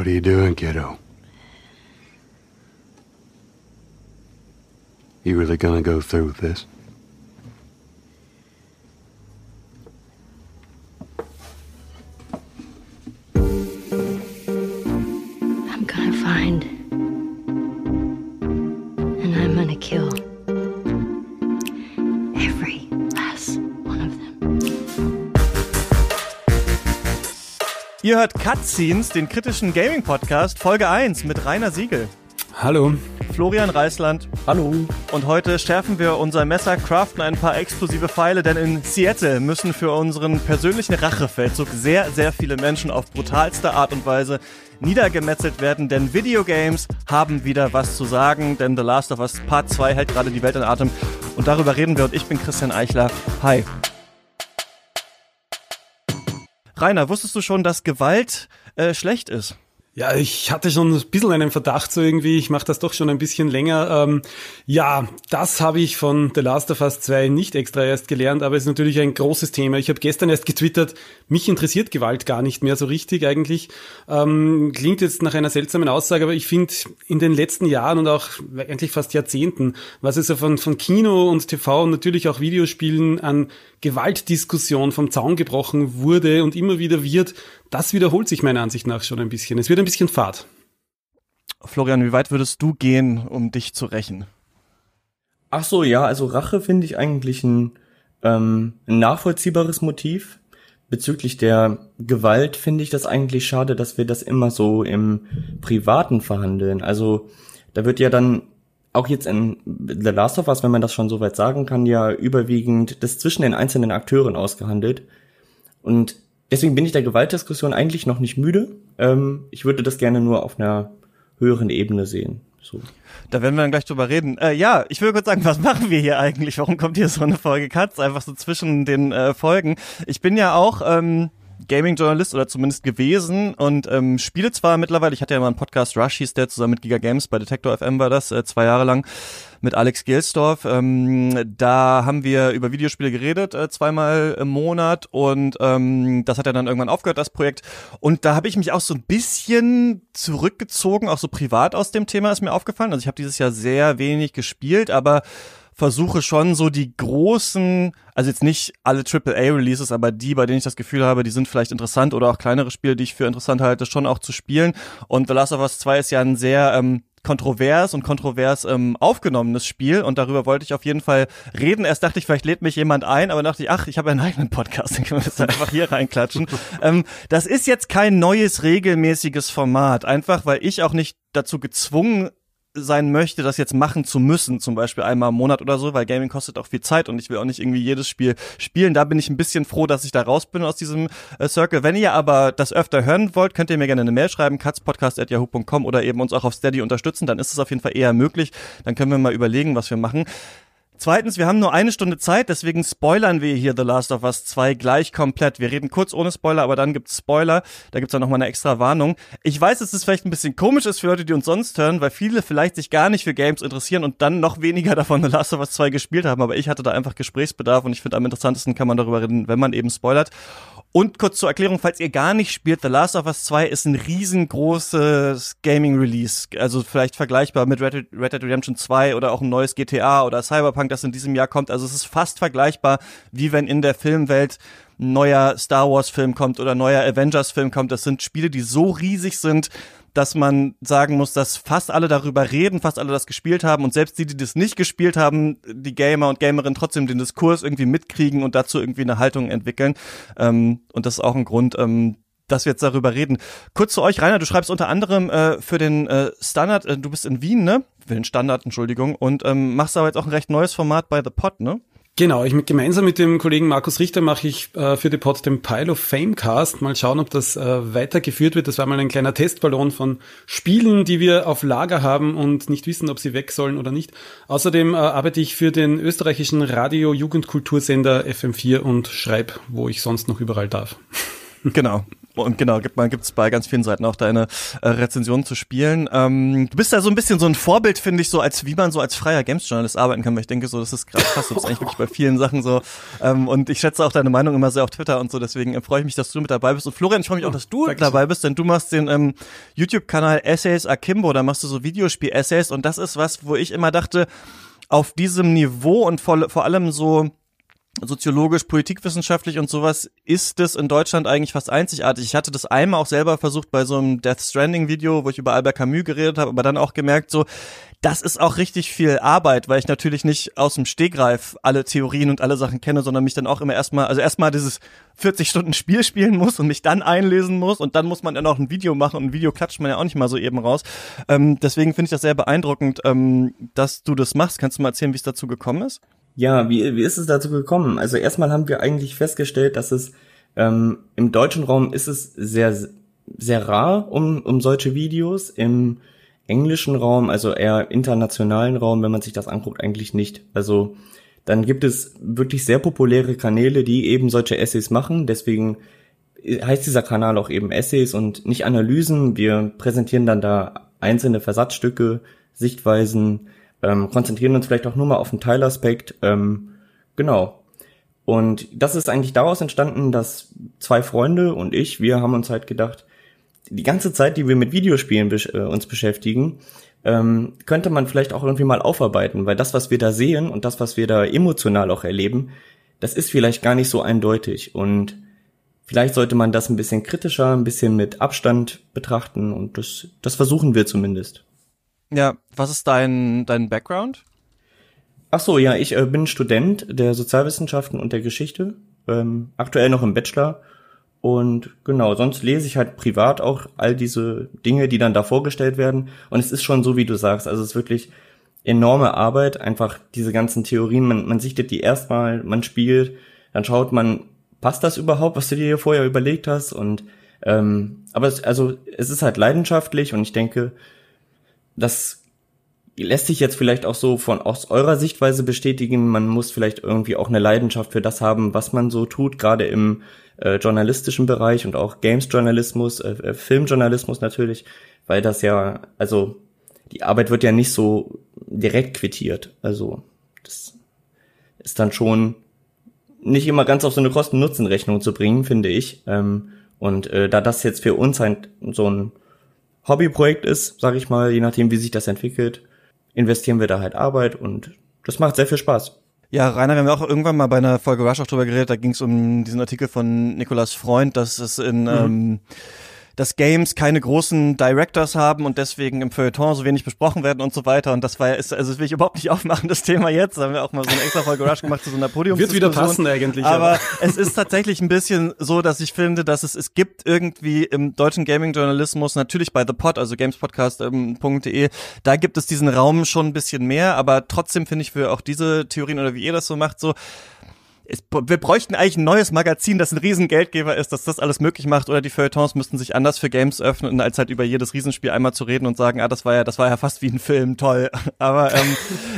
What are you doing, kiddo? You really gonna go through with this? Cutscenes, den kritischen Gaming-Podcast, Folge 1 mit Rainer Siegel, Hallo. Florian Reisland. Hallo. Und heute schärfen wir unser Messer, craften ein paar explosive Pfeile, denn in Seattle müssen für unseren persönlichen Rachefeldzug sehr, sehr viele Menschen auf brutalste Art und Weise niedergemetzelt werden, denn Videogames haben wieder was zu sagen, denn The Last of Us Part 2 hält gerade die Welt in Atem und darüber reden wir und ich bin Christian Eichler. Hi. Rainer, wusstest du schon, dass Gewalt äh, schlecht ist? Ja, ich hatte schon ein bisschen einen Verdacht so irgendwie, ich mache das doch schon ein bisschen länger. Ähm, ja, das habe ich von The Last of Us 2 nicht extra erst gelernt, aber es ist natürlich ein großes Thema. Ich habe gestern erst getwittert, mich interessiert Gewalt gar nicht mehr so richtig eigentlich. Ähm, klingt jetzt nach einer seltsamen Aussage, aber ich finde in den letzten Jahren und auch eigentlich fast Jahrzehnten, was es so von, von Kino und TV und natürlich auch Videospielen an Gewaltdiskussion vom Zaun gebrochen wurde und immer wieder wird, das wiederholt sich meiner Ansicht nach schon ein bisschen. Es wird ein bisschen fad. Florian, wie weit würdest du gehen, um dich zu rächen? Ach so, ja, also Rache finde ich eigentlich ein, ähm, ein nachvollziehbares Motiv. Bezüglich der Gewalt finde ich das eigentlich schade, dass wir das immer so im Privaten verhandeln. Also da wird ja dann auch jetzt in The Last of Us, wenn man das schon so weit sagen kann, ja überwiegend das zwischen den einzelnen Akteuren ausgehandelt. Und deswegen bin ich der Gewaltdiskussion eigentlich noch nicht müde. Ähm, ich würde das gerne nur auf einer höheren Ebene sehen. So. Da werden wir dann gleich drüber reden. Äh, ja, ich will kurz sagen, was machen wir hier eigentlich? Warum kommt hier so eine Folge Katz einfach so zwischen den äh, Folgen? Ich bin ja auch ähm, Gaming-Journalist oder zumindest gewesen und ähm, spiele zwar mittlerweile, ich hatte ja mal einen Podcast, Rush hieß der, zusammen mit Giga Games, bei Detector FM war das, äh, zwei Jahre lang mit Alex Gelsdorf. Ähm, da haben wir über Videospiele geredet, äh, zweimal im Monat und ähm, das hat ja dann irgendwann aufgehört, das Projekt. Und da habe ich mich auch so ein bisschen zurückgezogen, auch so privat aus dem Thema ist mir aufgefallen. Also ich habe dieses Jahr sehr wenig gespielt, aber versuche schon so die großen, also jetzt nicht alle AAA-Releases, aber die, bei denen ich das Gefühl habe, die sind vielleicht interessant oder auch kleinere Spiele, die ich für interessant halte, schon auch zu spielen. Und The Last of Us 2 ist ja ein sehr ähm, kontrovers und kontrovers ähm, aufgenommenes Spiel und darüber wollte ich auf jeden Fall reden. Erst dachte ich, vielleicht lädt mich jemand ein, aber dachte ich, ach, ich habe einen eigenen Podcast, dann können wir das einfach hier reinklatschen. ähm, das ist jetzt kein neues, regelmäßiges Format, einfach weil ich auch nicht dazu gezwungen sein möchte, das jetzt machen zu müssen, zum Beispiel einmal im Monat oder so, weil Gaming kostet auch viel Zeit und ich will auch nicht irgendwie jedes Spiel spielen. Da bin ich ein bisschen froh, dass ich da raus bin aus diesem äh, Circle. Wenn ihr aber das öfter hören wollt, könnt ihr mir gerne eine Mail schreiben, katzpodcast.yahoo.com oder eben uns auch auf Steady unterstützen, dann ist es auf jeden Fall eher möglich. Dann können wir mal überlegen, was wir machen. Zweitens, wir haben nur eine Stunde Zeit, deswegen spoilern wir hier The Last of Us 2 gleich komplett. Wir reden kurz ohne Spoiler, aber dann gibt's Spoiler. Da gibt's dann nochmal eine extra Warnung. Ich weiß, dass es vielleicht ein bisschen komisch ist für Leute, die uns sonst hören, weil viele vielleicht sich gar nicht für Games interessieren und dann noch weniger davon The Last of Us 2 gespielt haben. Aber ich hatte da einfach Gesprächsbedarf und ich finde, am interessantesten kann man darüber reden, wenn man eben spoilert. Und kurz zur Erklärung, falls ihr gar nicht spielt, The Last of Us 2 ist ein riesengroßes Gaming-Release. Also vielleicht vergleichbar mit Red Dead Redemption 2 oder auch ein neues GTA oder Cyberpunk, das in diesem Jahr kommt. Also es ist fast vergleichbar, wie wenn in der Filmwelt ein neuer Star Wars-Film kommt oder ein neuer Avengers-Film kommt. Das sind Spiele, die so riesig sind, dass man sagen muss, dass fast alle darüber reden, fast alle das gespielt haben und selbst die, die das nicht gespielt haben, die Gamer und Gamerinnen trotzdem den Diskurs irgendwie mitkriegen und dazu irgendwie eine Haltung entwickeln. Ähm, und das ist auch ein Grund, ähm, dass wir jetzt darüber reden. Kurz zu euch, Rainer, du schreibst unter anderem äh, für den äh, Standard, äh, du bist in Wien, ne? Für den Standard, Entschuldigung, und ähm, machst aber jetzt auch ein recht neues Format bei The Pod, ne? Genau, ich mit, gemeinsam mit dem Kollegen Markus Richter mache ich äh, für die Pod den Pile of Fame Cast. Mal schauen, ob das äh, weitergeführt wird. Das war mal ein kleiner Testballon von Spielen, die wir auf Lager haben und nicht wissen, ob sie weg sollen oder nicht. Außerdem äh, arbeite ich für den österreichischen Radio-Jugendkultursender FM4 und schreibe, wo ich sonst noch überall darf. Genau. und genau, gibt man gibt's bei ganz vielen Seiten auch deine äh, Rezensionen zu spielen. Ähm, du bist da so ein bisschen so ein Vorbild, finde ich, so als wie man so als freier Games-Journalist arbeiten kann, weil ich denke so, das ist gerade krass, du bist eigentlich wirklich bei vielen Sachen so. Ähm, und ich schätze auch deine Meinung immer sehr auf Twitter und so, deswegen äh, freue ich mich, dass du mit dabei bist. Und Florian, ich freue mich auch, dass du Dankeschön. dabei bist, denn du machst den ähm, YouTube-Kanal Essays Akimbo, da machst du so Videospiel-Essays und das ist was, wo ich immer dachte, auf diesem Niveau und vor, vor allem so soziologisch, politikwissenschaftlich und sowas ist es in Deutschland eigentlich fast einzigartig. Ich hatte das einmal auch selber versucht bei so einem Death Stranding Video, wo ich über Albert Camus geredet habe, aber dann auch gemerkt so, das ist auch richtig viel Arbeit, weil ich natürlich nicht aus dem Stegreif alle Theorien und alle Sachen kenne, sondern mich dann auch immer erstmal, also erstmal dieses 40 Stunden Spiel spielen muss und mich dann einlesen muss und dann muss man dann auch ein Video machen und ein Video klatscht man ja auch nicht mal so eben raus. Ähm, deswegen finde ich das sehr beeindruckend, ähm, dass du das machst. Kannst du mal erzählen, wie es dazu gekommen ist? Ja, wie, wie ist es dazu gekommen? Also erstmal haben wir eigentlich festgestellt, dass es ähm, im deutschen Raum ist es sehr, sehr rar um, um solche Videos. Im englischen Raum, also eher internationalen Raum, wenn man sich das anguckt, eigentlich nicht. Also dann gibt es wirklich sehr populäre Kanäle, die eben solche Essays machen. Deswegen heißt dieser Kanal auch eben Essays und nicht Analysen. Wir präsentieren dann da einzelne Versatzstücke, Sichtweisen, ähm, konzentrieren uns vielleicht auch nur mal auf einen Teilaspekt. Ähm, genau. Und das ist eigentlich daraus entstanden, dass zwei Freunde und ich, wir haben uns halt gedacht, die ganze Zeit, die wir mit Videospielen besch äh, uns beschäftigen, ähm, könnte man vielleicht auch irgendwie mal aufarbeiten, weil das, was wir da sehen und das, was wir da emotional auch erleben, das ist vielleicht gar nicht so eindeutig und vielleicht sollte man das ein bisschen kritischer, ein bisschen mit Abstand betrachten und das, das versuchen wir zumindest. Ja, was ist dein, dein Background? Ach so, ja, ich äh, bin Student der Sozialwissenschaften und der Geschichte, ähm, aktuell noch im Bachelor. Und genau, sonst lese ich halt privat auch all diese Dinge, die dann da vorgestellt werden. Und es ist schon so, wie du sagst, also es ist wirklich enorme Arbeit, einfach diese ganzen Theorien, man, man sichtet die erstmal, man spielt, dann schaut man, passt das überhaupt, was du dir hier vorher überlegt hast? Und ähm, aber es, also es ist halt leidenschaftlich und ich denke, das lässt sich jetzt vielleicht auch so von aus eurer Sichtweise bestätigen. Man muss vielleicht irgendwie auch eine Leidenschaft für das haben, was man so tut, gerade im äh, journalistischen Bereich und auch Games-Journalismus, äh, äh, Filmjournalismus natürlich, weil das ja, also die Arbeit wird ja nicht so direkt quittiert. Also das ist dann schon nicht immer ganz auf so eine Kosten-Nutzen-Rechnung zu bringen, finde ich. Ähm, und äh, da das jetzt für uns ein, so ein Hobbyprojekt ist, sage ich mal, je nachdem, wie sich das entwickelt, investieren wir da halt Arbeit und das macht sehr viel Spaß. Ja, Rainer, wir haben auch irgendwann mal bei einer Folge Rush auch drüber geredet, da ging es um diesen Artikel von Nikolas Freund, dass es in mhm. ähm, dass Games keine großen Directors haben und deswegen im Feuilleton so wenig besprochen werden und so weiter. Und das war ist, also das will ich überhaupt nicht aufmachen, das Thema jetzt. Da haben wir auch mal so eine extra Folge Rush gemacht zu so einer Podium. Wird wieder passen eigentlich. Aber, aber es ist tatsächlich ein bisschen so, dass ich finde, dass es, es gibt irgendwie im deutschen Gaming-Journalismus, natürlich bei The Pod, also gamespodcast.de, da gibt es diesen Raum schon ein bisschen mehr, aber trotzdem finde ich für auch diese Theorien oder wie ihr das so macht, so, es, wir bräuchten eigentlich ein neues Magazin, das ein Riesengeldgeber ist, dass das alles möglich macht, oder die Feuilletons müssten sich anders für Games öffnen, als halt über jedes Riesenspiel einmal zu reden und sagen, ah, das war ja, das war ja fast wie ein Film, toll. Aber ähm,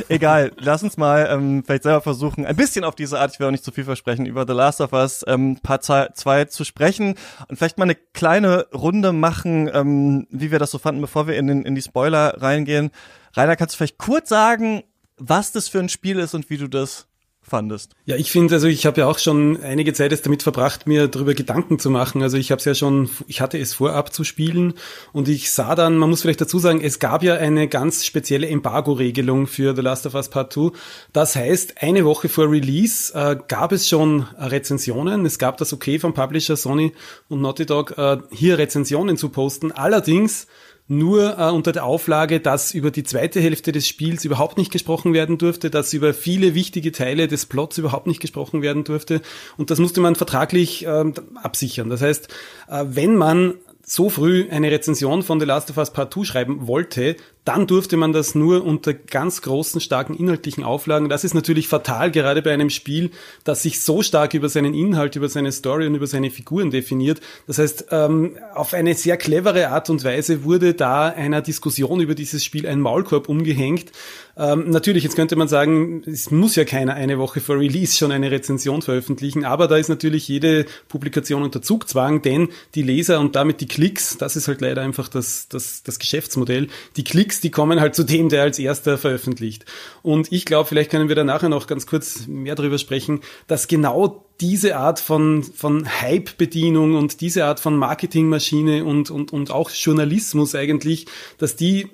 egal, lass uns mal ähm, vielleicht selber versuchen, ein bisschen auf diese Art, ich will auch nicht zu viel versprechen, über The Last of Us ähm, Part 2 zu sprechen und vielleicht mal eine kleine Runde machen, ähm, wie wir das so fanden, bevor wir in, den, in die Spoiler reingehen. Rainer, kannst du vielleicht kurz sagen, was das für ein Spiel ist und wie du das fandest. Ja, ich finde, also ich habe ja auch schon einige Zeit jetzt damit verbracht, mir darüber Gedanken zu machen. Also ich habe es ja schon, ich hatte es vorab zu spielen und ich sah dann, man muss vielleicht dazu sagen, es gab ja eine ganz spezielle Embargo-Regelung für The Last of Us Part 2. Das heißt, eine Woche vor Release äh, gab es schon Rezensionen. Es gab das Okay vom Publisher Sony und Naughty Dog, äh, hier Rezensionen zu posten. Allerdings nur äh, unter der Auflage, dass über die zweite Hälfte des Spiels überhaupt nicht gesprochen werden durfte, dass über viele wichtige Teile des Plots überhaupt nicht gesprochen werden durfte. Und das musste man vertraglich äh, absichern. Das heißt, äh, wenn man so früh eine Rezension von The Last of Us Part 2 schreiben wollte, dann durfte man das nur unter ganz großen, starken inhaltlichen Auflagen. Das ist natürlich fatal, gerade bei einem Spiel, das sich so stark über seinen Inhalt, über seine Story und über seine Figuren definiert. Das heißt, ähm, auf eine sehr clevere Art und Weise wurde da einer Diskussion über dieses Spiel ein Maulkorb umgehängt. Ähm, natürlich, jetzt könnte man sagen, es muss ja keiner eine Woche vor Release schon eine Rezension veröffentlichen, aber da ist natürlich jede Publikation unter Zugzwang, denn die Leser und damit die Klicks, das ist halt leider einfach das, das, das Geschäftsmodell, die Klicks, die kommen halt zu dem, der als erster veröffentlicht. Und ich glaube, vielleicht können wir da nachher noch ganz kurz mehr darüber sprechen, dass genau diese Art von, von Hype-Bedienung und diese Art von Marketingmaschine und, und, und auch Journalismus eigentlich, dass die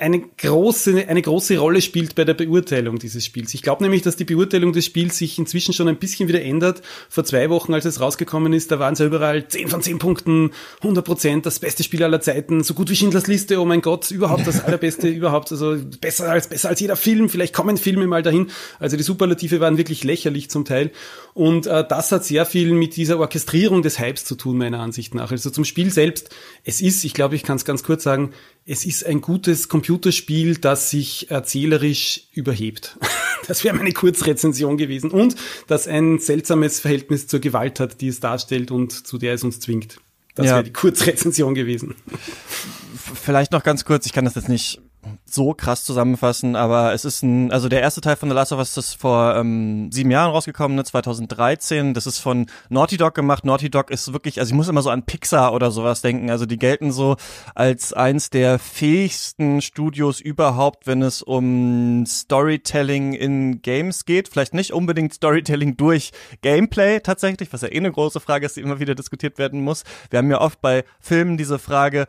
eine große, eine große Rolle spielt bei der Beurteilung dieses Spiels. Ich glaube nämlich, dass die Beurteilung des Spiels sich inzwischen schon ein bisschen wieder ändert. Vor zwei Wochen, als es rausgekommen ist, da waren es ja überall 10 von 10 Punkten, 100 Prozent, das beste Spiel aller Zeiten, so gut wie Schindlers Liste, oh mein Gott, überhaupt das allerbeste überhaupt, also besser als, besser als jeder Film, vielleicht kommen Filme mal dahin. Also die Superlative waren wirklich lächerlich zum Teil. Und äh, das hat sehr viel mit dieser Orchestrierung des Hypes zu tun, meiner Ansicht nach. Also zum Spiel selbst, es ist, ich glaube, ich kann es ganz kurz sagen, es ist ein gutes Computerspiel, das sich erzählerisch überhebt. Das wäre meine Kurzrezension gewesen. Und das ein seltsames Verhältnis zur Gewalt hat, die es darstellt und zu der es uns zwingt. Das ja. wäre die Kurzrezension gewesen. Vielleicht noch ganz kurz, ich kann das jetzt nicht so krass zusammenfassen, aber es ist ein, also der erste Teil von The Last of Us ist vor ähm, sieben Jahren rausgekommen, ne, 2013. Das ist von Naughty Dog gemacht. Naughty Dog ist wirklich, also ich muss immer so an Pixar oder sowas denken. Also die gelten so als eins der fähigsten Studios überhaupt, wenn es um Storytelling in Games geht. Vielleicht nicht unbedingt Storytelling durch Gameplay tatsächlich, was ja eh eine große Frage ist, die immer wieder diskutiert werden muss. Wir haben ja oft bei Filmen diese Frage,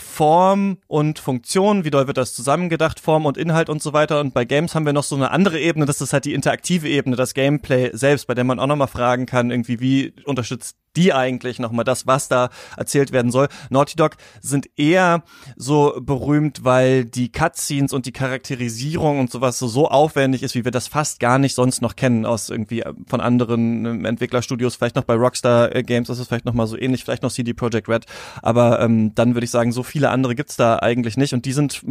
Form und Funktion, wie doll wird das zusammengedacht, Form und Inhalt und so weiter. Und bei Games haben wir noch so eine andere Ebene, das ist halt die interaktive Ebene, das Gameplay selbst, bei der man auch nochmal fragen kann, irgendwie, wie unterstützt die eigentlich nochmal das, was da erzählt werden soll. Naughty Dog sind eher so berühmt, weil die Cutscenes und die Charakterisierung und sowas so, so aufwendig ist, wie wir das fast gar nicht sonst noch kennen aus irgendwie äh, von anderen ähm, Entwicklerstudios, vielleicht noch bei Rockstar äh, Games, das ist vielleicht nochmal so ähnlich, vielleicht noch CD Projekt Red, aber ähm, dann würde ich sagen, so viele andere gibt's da eigentlich nicht. Und die sind,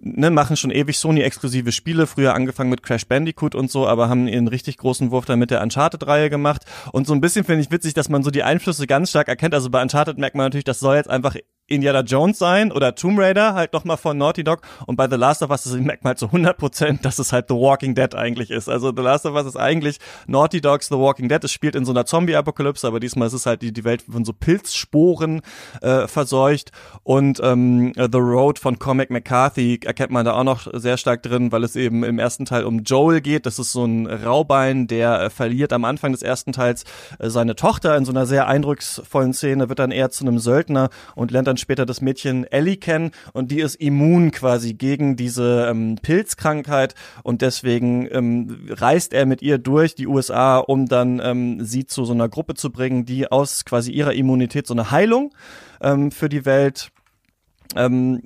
ne, machen schon ewig Sony-exklusive Spiele, früher angefangen mit Crash Bandicoot und so, aber haben ihren richtig großen Wurf dann mit der Uncharted-Reihe gemacht. Und so ein bisschen finde ich witzig, dass man so die Einflüsse ganz stark erkennt. Also bei Uncharted merkt man natürlich, das soll jetzt einfach Indiana Jones sein oder Tomb Raider, halt nochmal von Naughty Dog. Und bei The Last of Us das merkt man halt zu 100 Prozent, dass es halt The Walking Dead eigentlich ist. Also The Last of Us ist eigentlich Naughty Dogs The Walking Dead. Es spielt in so einer Zombie-Apokalypse, aber diesmal ist es halt die, die Welt von so Pilzsporen äh, verseucht. Und ähm, The Road von Comic McCarthy erkennt man da auch noch sehr stark drin, weil es eben im ersten Teil um Joel geht. Das ist so ein Raubein, der äh, verliert am Anfang des ersten Teils äh, seine Tochter in so einer sehr eindrucksvollen Szene, wird dann eher zu einem Söldner und lernt dann später das Mädchen Ellie kennen. Und die ist immun quasi gegen diese ähm, Pilzkrankheit. Und deswegen ähm, reist er mit ihr durch die USA, um dann ähm, sie zu so einer Gruppe zu bringen, die aus quasi ihrer Immunität so eine Heilung ähm, für die Welt ähm,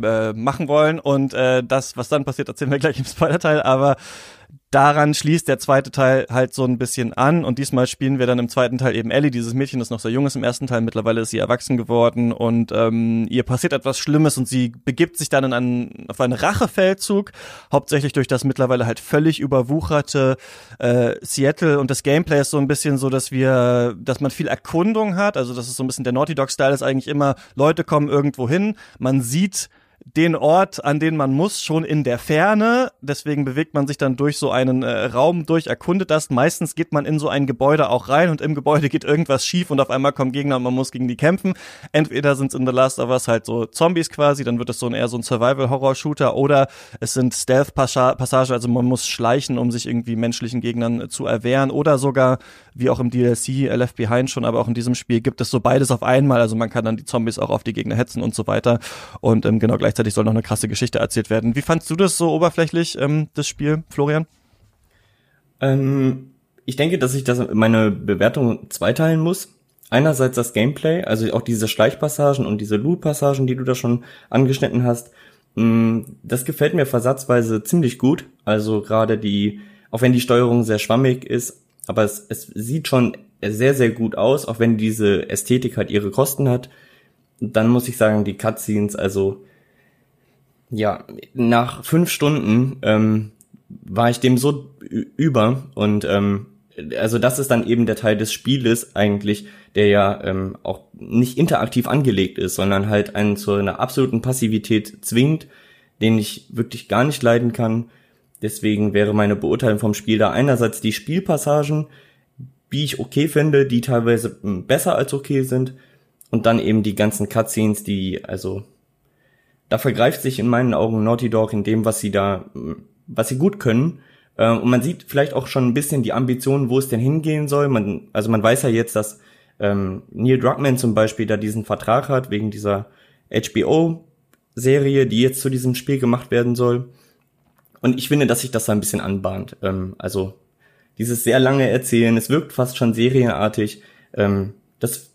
äh, machen wollen. Und äh, das, was dann passiert, erzählen wir gleich im Spoiler-Teil, aber daran schließt der zweite Teil halt so ein bisschen an. Und diesmal spielen wir dann im zweiten Teil eben Ellie, dieses Mädchen, das noch sehr jung ist im ersten Teil, mittlerweile ist sie erwachsen geworden. Und ähm, ihr passiert etwas Schlimmes und sie begibt sich dann in einen, auf einen Rachefeldzug, hauptsächlich durch das mittlerweile halt völlig überwucherte äh, Seattle. Und das Gameplay ist so ein bisschen so, dass wir, dass man viel Erkundung hat, also das ist so ein bisschen der Naughty Dog Style ist eigentlich immer, Leute kommen irgendwo hin, man sieht den Ort, an den man muss, schon in der Ferne. Deswegen bewegt man sich dann durch so einen äh, Raum durch, erkundet das. Meistens geht man in so ein Gebäude auch rein und im Gebäude geht irgendwas schief und auf einmal kommen Gegner und man muss gegen die kämpfen. Entweder sind es in The Last of Us halt so Zombies quasi, dann wird es so ein eher so ein Survival-Horror-Shooter oder es sind Stealth-Passagen, also man muss schleichen, um sich irgendwie menschlichen Gegnern zu erwehren oder sogar, wie auch im DLC äh, Left Behind schon, aber auch in diesem Spiel gibt es so beides auf einmal. Also man kann dann die Zombies auch auf die Gegner hetzen und so weiter. Und ähm, genau gleich gleichzeitig soll noch eine krasse Geschichte erzählt werden. Wie fandst du das so oberflächlich, ähm, das Spiel, Florian? Ähm, ich denke, dass ich das meine Bewertung zweiteilen muss. Einerseits das Gameplay, also auch diese Schleichpassagen und diese Loot-Passagen, die du da schon angeschnitten hast. Mm, das gefällt mir versatzweise ziemlich gut. Also gerade die, auch wenn die Steuerung sehr schwammig ist, aber es, es sieht schon sehr, sehr gut aus, auch wenn diese Ästhetik halt ihre Kosten hat. Dann muss ich sagen, die Cutscenes, also ja, nach fünf Stunden ähm, war ich dem so über und ähm, also das ist dann eben der Teil des Spieles eigentlich, der ja ähm, auch nicht interaktiv angelegt ist, sondern halt einen zu einer absoluten Passivität zwingt, den ich wirklich gar nicht leiden kann. Deswegen wäre meine Beurteilung vom Spiel da einerseits die Spielpassagen, wie ich okay finde, die teilweise hm, besser als okay sind, und dann eben die ganzen Cutscenes, die also da vergreift sich in meinen Augen Naughty Dog in dem, was sie da, was sie gut können. Ähm, und man sieht vielleicht auch schon ein bisschen die Ambitionen, wo es denn hingehen soll. Man, also man weiß ja jetzt, dass ähm, Neil Druckmann zum Beispiel da diesen Vertrag hat wegen dieser HBO-Serie, die jetzt zu diesem Spiel gemacht werden soll. Und ich finde, dass sich das da ein bisschen anbahnt. Ähm, also dieses sehr lange Erzählen, es wirkt fast schon serienartig. Ähm, das,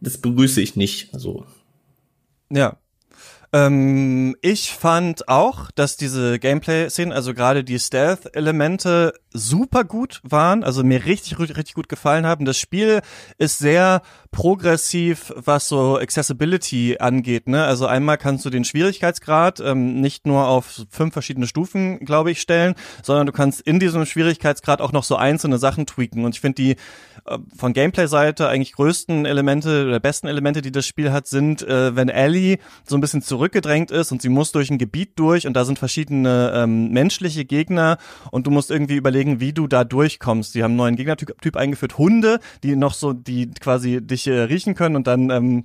das begrüße ich nicht. Also ja, ähm, ich fand auch, dass diese Gameplay-Szenen, also gerade die Stealth-Elemente, super gut waren, also mir richtig, richtig gut gefallen haben. Das Spiel ist sehr progressiv, was so Accessibility angeht. Ne? Also einmal kannst du den Schwierigkeitsgrad ähm, nicht nur auf fünf verschiedene Stufen, glaube ich, stellen, sondern du kannst in diesem Schwierigkeitsgrad auch noch so einzelne Sachen tweaken. Und ich finde die äh, von Gameplay-Seite eigentlich größten Elemente oder besten Elemente, die das Spiel hat, sind, äh, wenn Ellie so ein bisschen zurückgedrängt ist und sie muss durch ein Gebiet durch und da sind verschiedene ähm, menschliche Gegner und du musst irgendwie überlegen, wie du da durchkommst. Die haben einen neuen Gegnertyp eingeführt, Hunde, die noch so, die quasi dich äh, riechen können und dann ähm,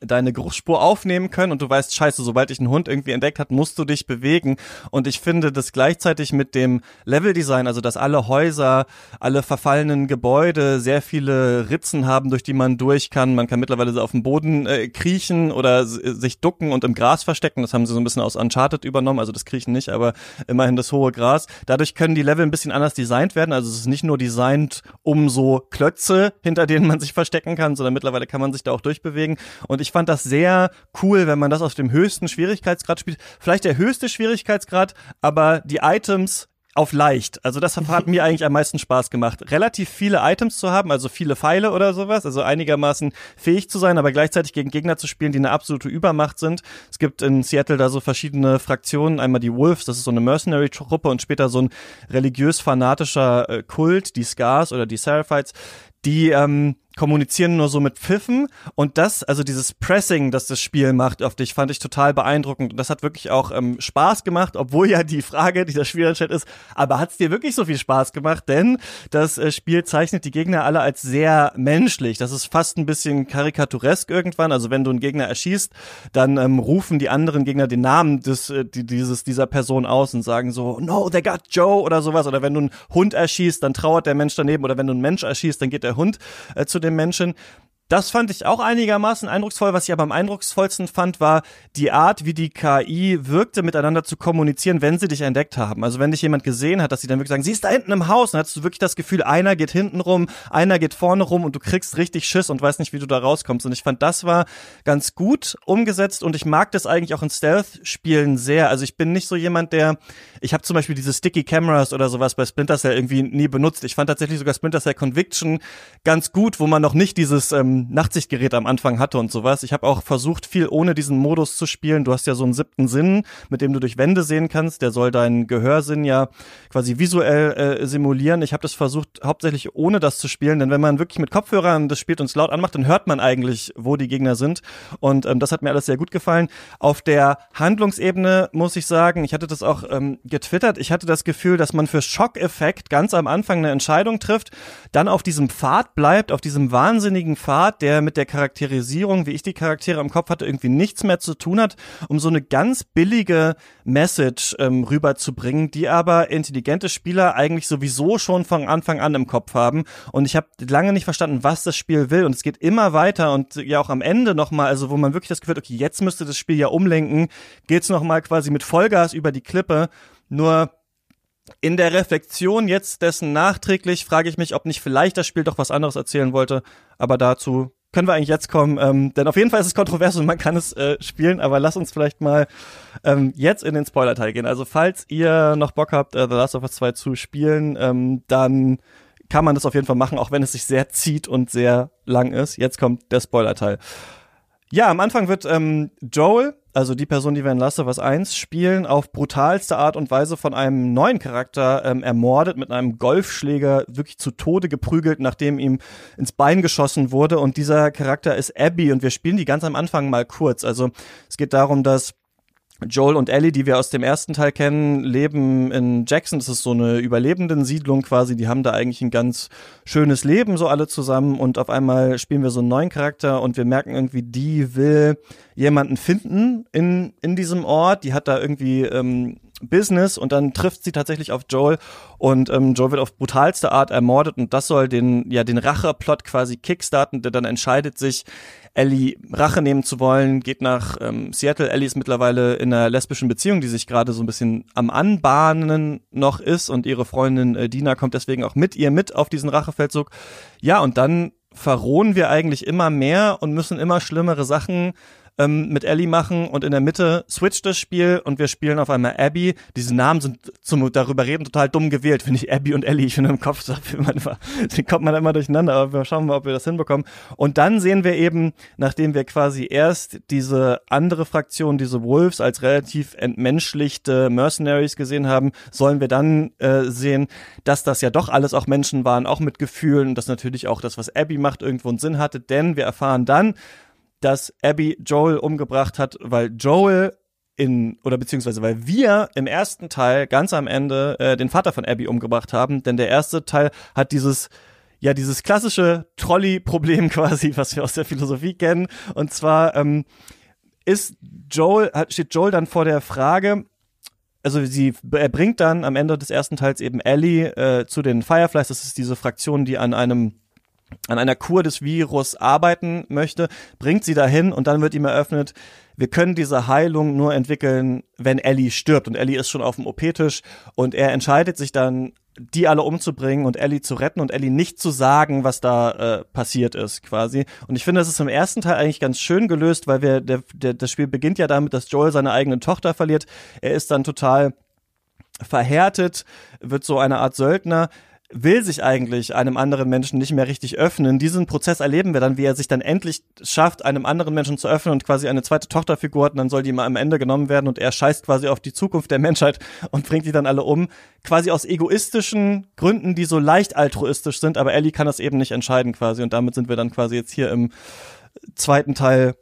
deine Geruchsspur aufnehmen können und du weißt, scheiße, sobald ich einen Hund irgendwie entdeckt hat, musst du dich bewegen. Und ich finde das gleichzeitig mit dem Leveldesign, also dass alle Häuser, alle verfallenen Gebäude sehr viele Ritzen haben, durch die man durch kann. Man kann mittlerweile auf dem Boden äh, kriechen oder sich ducken und im Gras verstecken. Das haben sie so ein bisschen aus Uncharted übernommen, also das Kriechen nicht, aber immerhin das hohe Gras. Dadurch können die Level ein bisschen anders designt werden. Also es ist nicht nur designt um so Klötze, hinter denen man sich verstecken kann, sondern mittlerweile kann man sich da auch durchbewegen. Und und ich fand das sehr cool, wenn man das auf dem höchsten Schwierigkeitsgrad spielt. Vielleicht der höchste Schwierigkeitsgrad, aber die Items auf leicht. Also das hat mir eigentlich am meisten Spaß gemacht. Relativ viele Items zu haben, also viele Pfeile oder sowas, also einigermaßen fähig zu sein, aber gleichzeitig gegen Gegner zu spielen, die eine absolute Übermacht sind. Es gibt in Seattle da so verschiedene Fraktionen. Einmal die Wolves, das ist so eine Mercenary-Truppe und später so ein religiös-fanatischer äh, Kult, die Scars oder die Seraphites, die ähm, kommunizieren nur so mit Pfiffen und das, also dieses Pressing, das das Spiel macht auf dich, fand ich total beeindruckend und das hat wirklich auch ähm, Spaß gemacht, obwohl ja die Frage, die das Spiel anstellt ist, aber hat es dir wirklich so viel Spaß gemacht? Denn das äh, Spiel zeichnet die Gegner alle als sehr menschlich. Das ist fast ein bisschen karikaturesk irgendwann. Also wenn du einen Gegner erschießt, dann ähm, rufen die anderen Gegner den Namen des, äh, dieses, dieser Person aus und sagen so, no, they got Joe oder sowas. Oder wenn du einen Hund erschießt, dann trauert der Mensch daneben. Oder wenn du einen Mensch erschießt, dann geht der Hund äh, zu dem Menschen. Das fand ich auch einigermaßen eindrucksvoll. Was ich aber am eindrucksvollsten fand, war die Art, wie die KI wirkte, miteinander zu kommunizieren, wenn sie dich entdeckt haben. Also wenn dich jemand gesehen hat, dass sie dann wirklich sagen, sie ist da hinten im Haus, dann hattest du wirklich das Gefühl, einer geht hinten rum, einer geht vorne rum und du kriegst richtig Schiss und weißt nicht, wie du da rauskommst. Und ich fand, das war ganz gut umgesetzt und ich mag das eigentlich auch in Stealth-Spielen sehr. Also ich bin nicht so jemand, der, ich habe zum Beispiel diese Sticky Cameras oder sowas bei Splinter Cell irgendwie nie benutzt. Ich fand tatsächlich sogar Splinter Cell Conviction ganz gut, wo man noch nicht dieses ähm, Nachtsichtgerät am Anfang hatte und sowas. Ich habe auch versucht, viel ohne diesen Modus zu spielen. Du hast ja so einen siebten Sinn, mit dem du durch Wände sehen kannst. Der soll deinen Gehörsinn ja quasi visuell äh, simulieren. Ich habe das versucht, hauptsächlich ohne das zu spielen, denn wenn man wirklich mit Kopfhörern das spielt und es laut anmacht, dann hört man eigentlich, wo die Gegner sind. Und ähm, das hat mir alles sehr gut gefallen. Auf der Handlungsebene muss ich sagen, ich hatte das auch ähm, getwittert, ich hatte das Gefühl, dass man für Schockeffekt ganz am Anfang eine Entscheidung trifft, dann auf diesem Pfad bleibt, auf diesem wahnsinnigen Pfad Part, der mit der Charakterisierung, wie ich die Charaktere im Kopf hatte, irgendwie nichts mehr zu tun hat, um so eine ganz billige Message ähm, rüberzubringen, die aber intelligente Spieler eigentlich sowieso schon von Anfang an im Kopf haben. Und ich habe lange nicht verstanden, was das Spiel will. Und es geht immer weiter und ja auch am Ende nochmal, also wo man wirklich das Gefühl hat, okay, jetzt müsste das Spiel ja umlenken, geht's nochmal quasi mit Vollgas über die Klippe. Nur in der Reflexion jetzt dessen nachträglich frage ich mich, ob nicht vielleicht das Spiel doch was anderes erzählen wollte. Aber dazu können wir eigentlich jetzt kommen, ähm, denn auf jeden Fall ist es kontrovers und man kann es äh, spielen, aber lass uns vielleicht mal ähm, jetzt in den Spoiler-Teil gehen. Also falls ihr noch Bock habt, äh, The Last of Us 2 zu spielen, ähm, dann kann man das auf jeden Fall machen, auch wenn es sich sehr zieht und sehr lang ist. Jetzt kommt der Spoiler-Teil. Ja, am Anfang wird ähm, Joel also die Person, die wir in Last of Us 1 spielen, auf brutalste Art und Weise von einem neuen Charakter ähm, ermordet, mit einem Golfschläger wirklich zu Tode geprügelt, nachdem ihm ins Bein geschossen wurde. Und dieser Charakter ist Abby und wir spielen die ganz am Anfang mal kurz. Also es geht darum, dass Joel und Ellie, die wir aus dem ersten Teil kennen, leben in Jackson. Das ist so eine Überlebenden-Siedlung quasi. Die haben da eigentlich ein ganz schönes Leben, so alle zusammen. Und auf einmal spielen wir so einen neuen Charakter und wir merken irgendwie, die will jemanden finden in, in diesem Ort. Die hat da irgendwie ähm, Business und dann trifft sie tatsächlich auf Joel und ähm, Joel wird auf brutalste Art ermordet und das soll den ja den Racheplot quasi kickstarten, der dann entscheidet sich Ellie Rache nehmen zu wollen, geht nach ähm, Seattle. Ellie ist mittlerweile in einer lesbischen Beziehung, die sich gerade so ein bisschen am Anbahnen noch ist und ihre Freundin äh, Dina kommt deswegen auch mit ihr mit auf diesen Rachefeldzug. Ja, und dann verrohen wir eigentlich immer mehr und müssen immer schlimmere Sachen ähm, mit Ellie machen und in der Mitte switcht das Spiel und wir spielen auf einmal Abby. Diese Namen sind zum darüber reden total dumm gewählt, finde ich. Abby und Ellie, ich finde im Kopf, den kommt man immer durcheinander, aber wir schauen mal, ob wir das hinbekommen. Und dann sehen wir eben, nachdem wir quasi erst diese andere Fraktion, diese Wolves als relativ entmenschlichte Mercenaries gesehen haben, sollen wir dann äh, sehen, dass das ja doch alles auch Menschen waren, auch mit Gefühlen und dass natürlich auch das, was Abby macht, irgendwo einen Sinn hatte, denn wir erfahren dann, dass Abby Joel umgebracht hat, weil Joel in oder beziehungsweise weil wir im ersten Teil ganz am Ende äh, den Vater von Abby umgebracht haben, denn der erste Teil hat dieses ja dieses klassische Trolley-Problem quasi, was wir aus der Philosophie kennen, und zwar ähm, ist Joel steht Joel dann vor der Frage, also sie er bringt dann am Ende des ersten Teils eben Ellie äh, zu den Fireflies, das ist diese Fraktion, die an einem an einer Kur des Virus arbeiten möchte, bringt sie dahin und dann wird ihm eröffnet, wir können diese Heilung nur entwickeln, wenn Ellie stirbt. Und Ellie ist schon auf dem OP-Tisch und er entscheidet sich dann, die alle umzubringen und Ellie zu retten und Ellie nicht zu sagen, was da äh, passiert ist, quasi. Und ich finde, das ist im ersten Teil eigentlich ganz schön gelöst, weil wir, der, der, das Spiel beginnt ja damit, dass Joel seine eigene Tochter verliert. Er ist dann total verhärtet, wird so eine Art Söldner, will sich eigentlich einem anderen Menschen nicht mehr richtig öffnen. Diesen Prozess erleben wir dann, wie er sich dann endlich schafft, einem anderen Menschen zu öffnen und quasi eine zweite Tochterfigur hat und dann soll die mal am Ende genommen werden und er scheißt quasi auf die Zukunft der Menschheit und bringt die dann alle um. Quasi aus egoistischen Gründen, die so leicht altruistisch sind, aber Ellie kann das eben nicht entscheiden quasi und damit sind wir dann quasi jetzt hier im zweiten Teil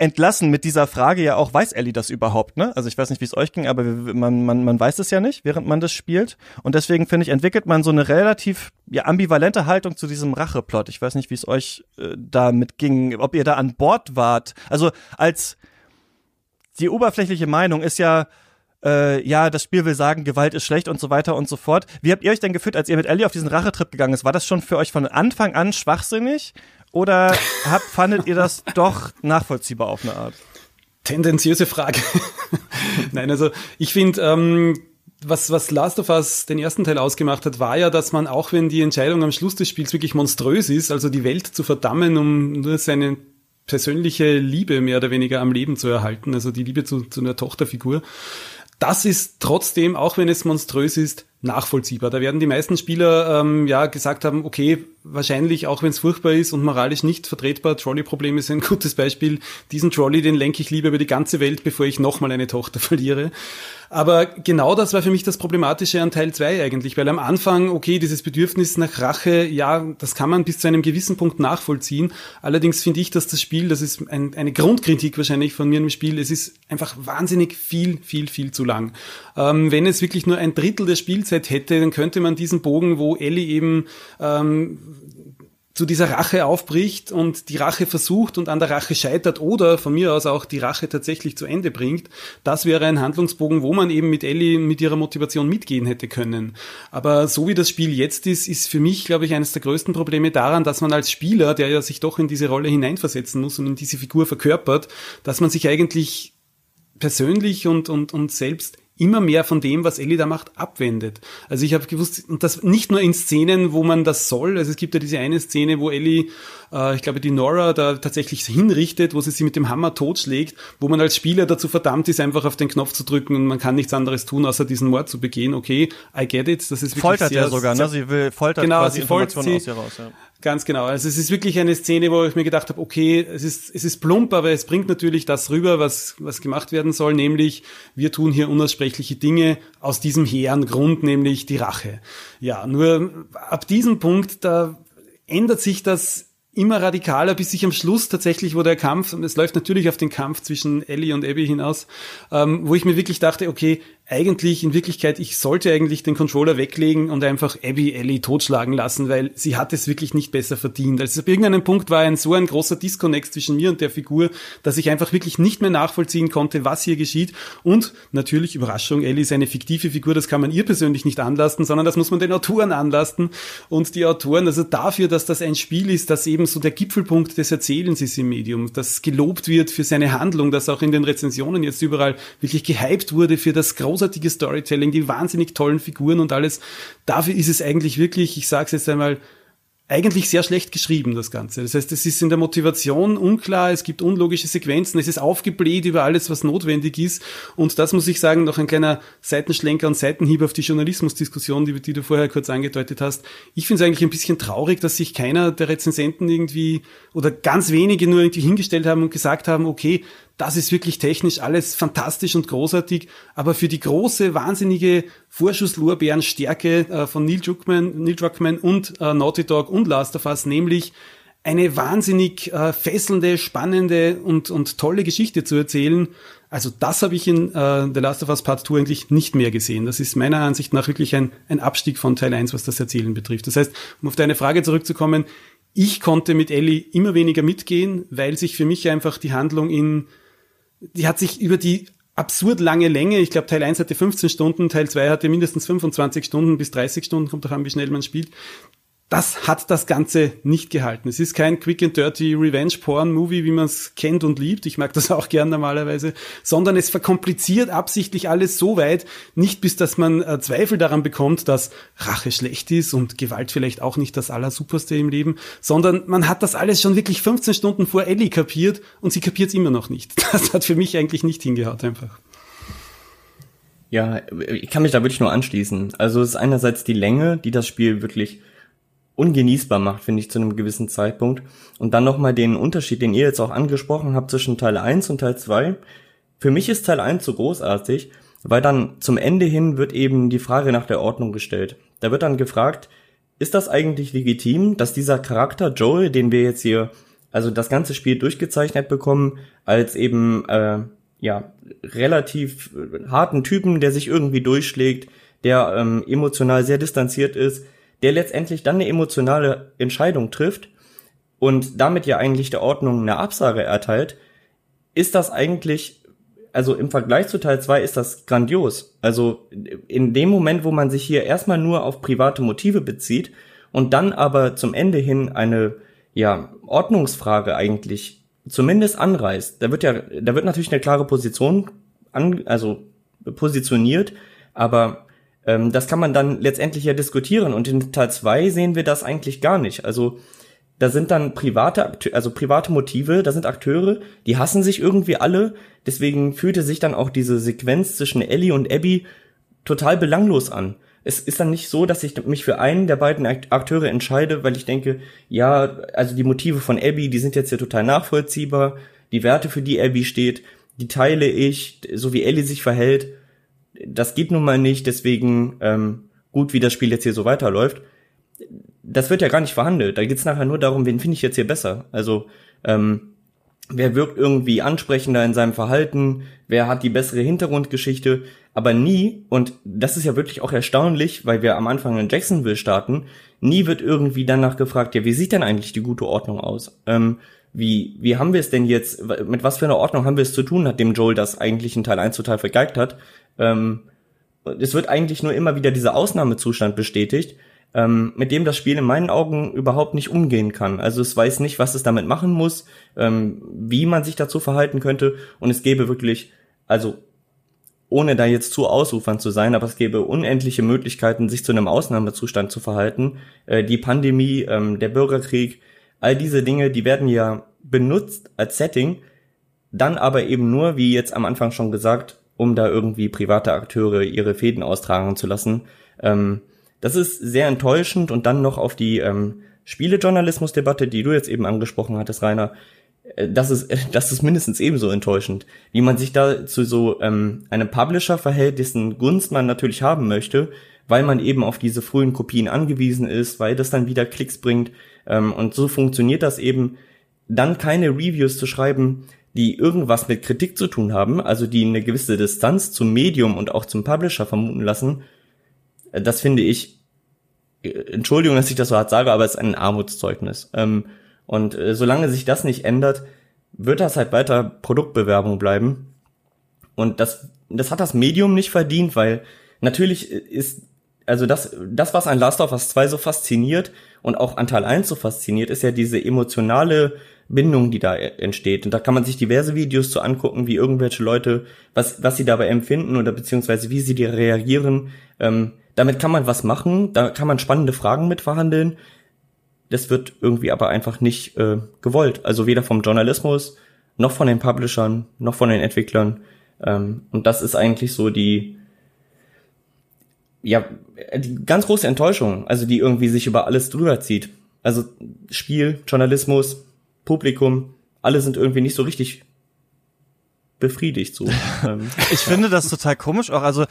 entlassen mit dieser Frage ja auch, weiß Ellie das überhaupt, ne? Also ich weiß nicht, wie es euch ging, aber man, man, man weiß es ja nicht, während man das spielt. Und deswegen finde ich, entwickelt man so eine relativ ja, ambivalente Haltung zu diesem Racheplot. Ich weiß nicht, wie es euch äh, damit ging, ob ihr da an Bord wart. Also als die oberflächliche Meinung ist ja, äh, ja, das Spiel will sagen, Gewalt ist schlecht und so weiter und so fort. Wie habt ihr euch denn gefühlt, als ihr mit Ellie auf diesen Rachetrip gegangen ist? War das schon für euch von Anfang an schwachsinnig? Oder habt, fandet ihr das doch nachvollziehbar auf eine Art? Tendenziöse Frage. Nein, also ich finde, ähm, was, was Last of Us den ersten Teil ausgemacht hat, war ja, dass man auch wenn die Entscheidung am Schluss des Spiels wirklich monströs ist, also die Welt zu verdammen, um nur seine persönliche Liebe mehr oder weniger am Leben zu erhalten, also die Liebe zu, zu einer Tochterfigur, das ist trotzdem, auch wenn es monströs ist, nachvollziehbar. Da werden die meisten Spieler ähm, ja gesagt haben, okay, wahrscheinlich, auch wenn es furchtbar ist und moralisch nicht vertretbar, Trolley-Problem ist ein gutes Beispiel. Diesen Trolley, den lenke ich lieber über die ganze Welt, bevor ich nochmal eine Tochter verliere. Aber genau das war für mich das Problematische an Teil 2 eigentlich, weil am Anfang, okay, dieses Bedürfnis nach Rache, ja, das kann man bis zu einem gewissen Punkt nachvollziehen. Allerdings finde ich, dass das Spiel, das ist ein, eine Grundkritik wahrscheinlich von mir im Spiel, es ist einfach wahnsinnig viel, viel, viel zu lang. Ähm, wenn es wirklich nur ein Drittel der Spielzeit hätte, dann könnte man diesen Bogen, wo Ellie eben ähm, zu dieser Rache aufbricht und die Rache versucht und an der Rache scheitert oder von mir aus auch die Rache tatsächlich zu Ende bringt, das wäre ein Handlungsbogen, wo man eben mit Ellie mit ihrer Motivation mitgehen hätte können. Aber so wie das Spiel jetzt ist, ist für mich, glaube ich, eines der größten Probleme daran, dass man als Spieler, der ja sich doch in diese Rolle hineinversetzen muss und in diese Figur verkörpert, dass man sich eigentlich persönlich und, und, und selbst immer mehr von dem, was Ellie da macht, abwendet. Also ich habe gewusst, und das nicht nur in Szenen, wo man das soll, also es gibt ja diese eine Szene, wo Ellie, äh, ich glaube die Nora da tatsächlich hinrichtet, wo sie sie mit dem Hammer totschlägt, wo man als Spieler dazu verdammt ist, einfach auf den Knopf zu drücken und man kann nichts anderes tun, außer diesen Mord zu begehen. Okay, I get it, das ist wirklich Foltert sehr, ja sogar, ne? Sie will foltert genau, quasi sie foltert Informationen sie, aus ihr raus, ja. Ganz genau. Also es ist wirklich eine Szene, wo ich mir gedacht habe, okay, es ist, es ist plump, aber es bringt natürlich das rüber, was, was gemacht werden soll, nämlich wir tun hier unaussprechliche Dinge aus diesem hehren Grund, nämlich die Rache. Ja, nur ab diesem Punkt, da ändert sich das immer radikaler, bis sich am Schluss tatsächlich, wo der Kampf, und es läuft natürlich auf den Kampf zwischen Ellie und Abby hinaus, ähm, wo ich mir wirklich dachte, okay, eigentlich in Wirklichkeit, ich sollte eigentlich den Controller weglegen und einfach Abby Ellie totschlagen lassen, weil sie hat es wirklich nicht besser verdient. Also ab irgendeinem Punkt war ein so ein großer Disconnect zwischen mir und der Figur, dass ich einfach wirklich nicht mehr nachvollziehen konnte, was hier geschieht. Und natürlich, Überraschung, Ellie ist eine fiktive Figur, das kann man ihr persönlich nicht anlasten, sondern das muss man den Autoren anlasten. Und die Autoren, also dafür, dass das ein Spiel ist, das eben so der Gipfelpunkt des Erzählens ist im Medium, das gelobt wird für seine Handlung, das auch in den Rezensionen jetzt überall wirklich gehypt wurde für das große großartige Storytelling, die wahnsinnig tollen Figuren und alles. Dafür ist es eigentlich wirklich, ich sage es jetzt einmal, eigentlich sehr schlecht geschrieben, das Ganze. Das heißt, es ist in der Motivation unklar, es gibt unlogische Sequenzen, es ist aufgebläht über alles, was notwendig ist. Und das muss ich sagen, noch ein kleiner Seitenschlenker und Seitenhieb auf die Journalismusdiskussion, die, die du vorher kurz angedeutet hast. Ich finde es eigentlich ein bisschen traurig, dass sich keiner der Rezensenten irgendwie oder ganz wenige nur irgendwie hingestellt haben und gesagt haben, okay, das ist wirklich technisch alles fantastisch und großartig, aber für die große, wahnsinnige Vorschusslorbeerenstärke äh, von Neil Druckmann, Neil Druckmann und äh, Naughty Dog und Last of Us, nämlich eine wahnsinnig äh, fesselnde, spannende und, und tolle Geschichte zu erzählen. Also das habe ich in The Last of Us Part 2 eigentlich nicht mehr gesehen. Das ist meiner Ansicht nach wirklich ein, ein Abstieg von Teil 1, was das Erzählen betrifft. Das heißt, um auf deine Frage zurückzukommen, ich konnte mit Ellie immer weniger mitgehen, weil sich für mich einfach die Handlung in die hat sich über die absurd lange Länge, ich glaube Teil 1 hatte 15 Stunden, Teil 2 hatte mindestens 25 Stunden bis 30 Stunden, kommt auch an, wie schnell man spielt, das hat das Ganze nicht gehalten. Es ist kein Quick and Dirty Revenge Porn Movie, wie man es kennt und liebt. Ich mag das auch gern normalerweise, sondern es verkompliziert absichtlich alles so weit, nicht bis dass man äh, Zweifel daran bekommt, dass Rache schlecht ist und Gewalt vielleicht auch nicht das Allersuperste im Leben, sondern man hat das alles schon wirklich 15 Stunden vor Ellie kapiert und sie kapiert es immer noch nicht. Das hat für mich eigentlich nicht hingehaut einfach. Ja, ich kann mich da wirklich nur anschließen. Also es ist einerseits die Länge, die das Spiel wirklich ungenießbar macht, finde ich, zu einem gewissen Zeitpunkt. Und dann nochmal den Unterschied, den ihr jetzt auch angesprochen habt zwischen Teil 1 und Teil 2. Für mich ist Teil 1 so großartig, weil dann zum Ende hin wird eben die Frage nach der Ordnung gestellt. Da wird dann gefragt, ist das eigentlich legitim, dass dieser Charakter Joel, den wir jetzt hier, also das ganze Spiel durchgezeichnet bekommen, als eben, äh, ja, relativ harten Typen, der sich irgendwie durchschlägt, der ähm, emotional sehr distanziert ist, der letztendlich dann eine emotionale Entscheidung trifft und damit ja eigentlich der Ordnung eine Absage erteilt, ist das eigentlich, also im Vergleich zu Teil 2 ist das grandios. Also in dem Moment, wo man sich hier erstmal nur auf private Motive bezieht und dann aber zum Ende hin eine, ja, Ordnungsfrage eigentlich zumindest anreißt, da wird ja, da wird natürlich eine klare Position an, also positioniert, aber ähm, das kann man dann letztendlich ja diskutieren und in Teil 2 sehen wir das eigentlich gar nicht. Also da sind dann private, Akte also private Motive, da sind Akteure, die hassen sich irgendwie alle, deswegen fühlte sich dann auch diese Sequenz zwischen Ellie und Abby total belanglos an. Es ist dann nicht so, dass ich mich für einen der beiden Akteure entscheide, weil ich denke, ja, also die Motive von Abby, die sind jetzt hier total nachvollziehbar, die Werte, für die Abby steht, die teile ich, so wie Ellie sich verhält das geht nun mal nicht, deswegen ähm, gut, wie das Spiel jetzt hier so weiterläuft. Das wird ja gar nicht verhandelt. Da geht's nachher nur darum, wen finde ich jetzt hier besser. Also ähm, wer wirkt irgendwie ansprechender in seinem Verhalten, wer hat die bessere Hintergrundgeschichte, aber nie, und das ist ja wirklich auch erstaunlich, weil wir am Anfang in Jacksonville starten, nie wird irgendwie danach gefragt, ja, wie sieht denn eigentlich die gute Ordnung aus? Ähm, wie, wie haben wir es denn jetzt, mit was für einer Ordnung haben wir es zu tun, nachdem Joel das eigentlich in Teil 1 total vergeigt hat? Ähm, es wird eigentlich nur immer wieder dieser Ausnahmezustand bestätigt, ähm, mit dem das Spiel in meinen Augen überhaupt nicht umgehen kann. Also es weiß nicht, was es damit machen muss, ähm, wie man sich dazu verhalten könnte und es gäbe wirklich, also ohne da jetzt zu ausufernd zu sein, aber es gäbe unendliche Möglichkeiten, sich zu einem Ausnahmezustand zu verhalten. Äh, die Pandemie, ähm, der Bürgerkrieg, all diese Dinge, die werden ja benutzt als Setting, dann aber eben nur, wie jetzt am Anfang schon gesagt, um da irgendwie private Akteure ihre Fäden austragen zu lassen. Ähm, das ist sehr enttäuschend und dann noch auf die ähm, Spielejournalismusdebatte, die du jetzt eben angesprochen hattest, Rainer, äh, das ist, das ist mindestens ebenso enttäuschend. Wie man sich da zu so ähm, einem Publisher verhält, dessen Gunst man natürlich haben möchte, weil man eben auf diese frühen Kopien angewiesen ist, weil das dann wieder Klicks bringt. Ähm, und so funktioniert das eben, dann keine Reviews zu schreiben, die irgendwas mit Kritik zu tun haben, also die eine gewisse Distanz zum Medium und auch zum Publisher vermuten lassen, äh, das finde ich, äh, Entschuldigung, dass ich das so hart sage, aber es ist ein Armutszeugnis. Ähm, und äh, solange sich das nicht ändert, wird das halt weiter Produktbewerbung bleiben. Und das, das hat das Medium nicht verdient, weil natürlich ist, also das, das, was an Last of Us 2 so fasziniert und auch an Teil 1 so fasziniert, ist ja diese emotionale Bindung, die da entsteht. Und da kann man sich diverse Videos zu angucken, wie irgendwelche Leute, was, was sie dabei empfinden oder beziehungsweise wie sie die reagieren. Ähm, damit kann man was machen, da kann man spannende Fragen mit verhandeln. Das wird irgendwie aber einfach nicht äh, gewollt. Also weder vom Journalismus, noch von den Publishern, noch von den Entwicklern. Ähm, und das ist eigentlich so die, ja, die ganz große Enttäuschung, also die irgendwie sich über alles drüber zieht. Also Spiel, Journalismus, Publikum, alle sind irgendwie nicht so richtig befriedigt so. Ich finde das total komisch auch. Also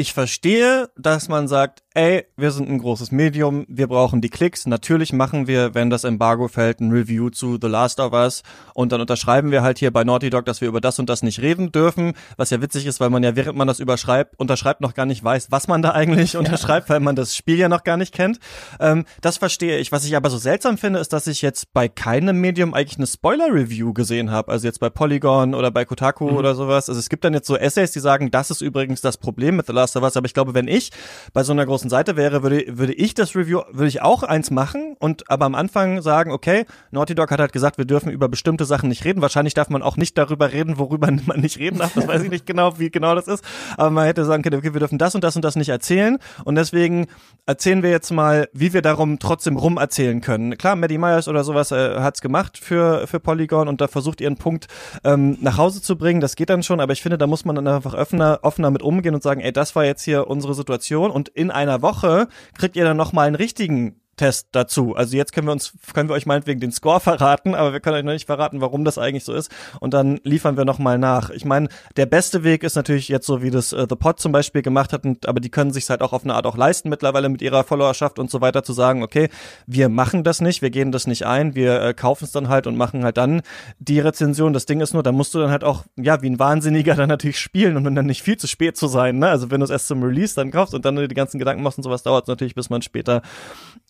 ich verstehe, dass man sagt, ey, wir sind ein großes Medium, wir brauchen die Klicks. Natürlich machen wir, wenn das Embargo fällt, ein Review zu The Last of Us und dann unterschreiben wir halt hier bei Naughty Dog, dass wir über das und das nicht reden dürfen, was ja witzig ist, weil man ja während man das überschreibt, unterschreibt noch gar nicht weiß, was man da eigentlich ja. unterschreibt, weil man das Spiel ja noch gar nicht kennt. Ähm, das verstehe ich. Was ich aber so seltsam finde, ist, dass ich jetzt bei keinem Medium eigentlich eine Spoiler-Review gesehen habe. Also jetzt bei Polygon oder bei Kotaku mhm. oder sowas. Also es gibt dann jetzt so Essays, die sagen, das ist übrigens das Problem mit The Last of Us, aber ich glaube, wenn ich bei so einer großen Seite wäre, würde, würde ich das Review, würde ich auch eins machen und aber am Anfang sagen, okay, Naughty Dog hat halt gesagt, wir dürfen über bestimmte Sachen nicht reden. Wahrscheinlich darf man auch nicht darüber reden, worüber man nicht reden darf. Das weiß ich nicht genau, wie genau das ist. Aber man hätte sagen können, okay, wir dürfen das und das und das nicht erzählen. Und deswegen erzählen wir jetzt mal, wie wir darum trotzdem rum erzählen können. Klar, Maddie Myers oder sowas äh, hat's gemacht für, für Polygon und da versucht ihren Punkt ähm, nach Hause zu bringen. Das geht dann schon, aber ich finde, da muss man dann einfach offener, offener mit umgehen und sagen, ey, das war jetzt hier unsere Situation. Und in einer Woche kriegt ihr dann nochmal einen richtigen Test dazu. Also jetzt können wir uns, können wir euch meinetwegen den Score verraten, aber wir können euch noch nicht verraten, warum das eigentlich so ist. Und dann liefern wir nochmal nach. Ich meine, der beste Weg ist natürlich jetzt so, wie das äh, The Pod zum Beispiel gemacht hat, und, aber die können sich halt auch auf eine Art auch leisten mittlerweile mit ihrer Followerschaft und so weiter zu sagen, okay, wir machen das nicht, wir gehen das nicht ein, wir äh, kaufen es dann halt und machen halt dann die Rezension. Das Ding ist nur, da musst du dann halt auch, ja, wie ein Wahnsinniger dann natürlich spielen und dann nicht viel zu spät zu sein, ne? Also wenn du es erst zum Release dann kaufst und dann die ganzen Gedanken machst und sowas, dauert es natürlich, bis man später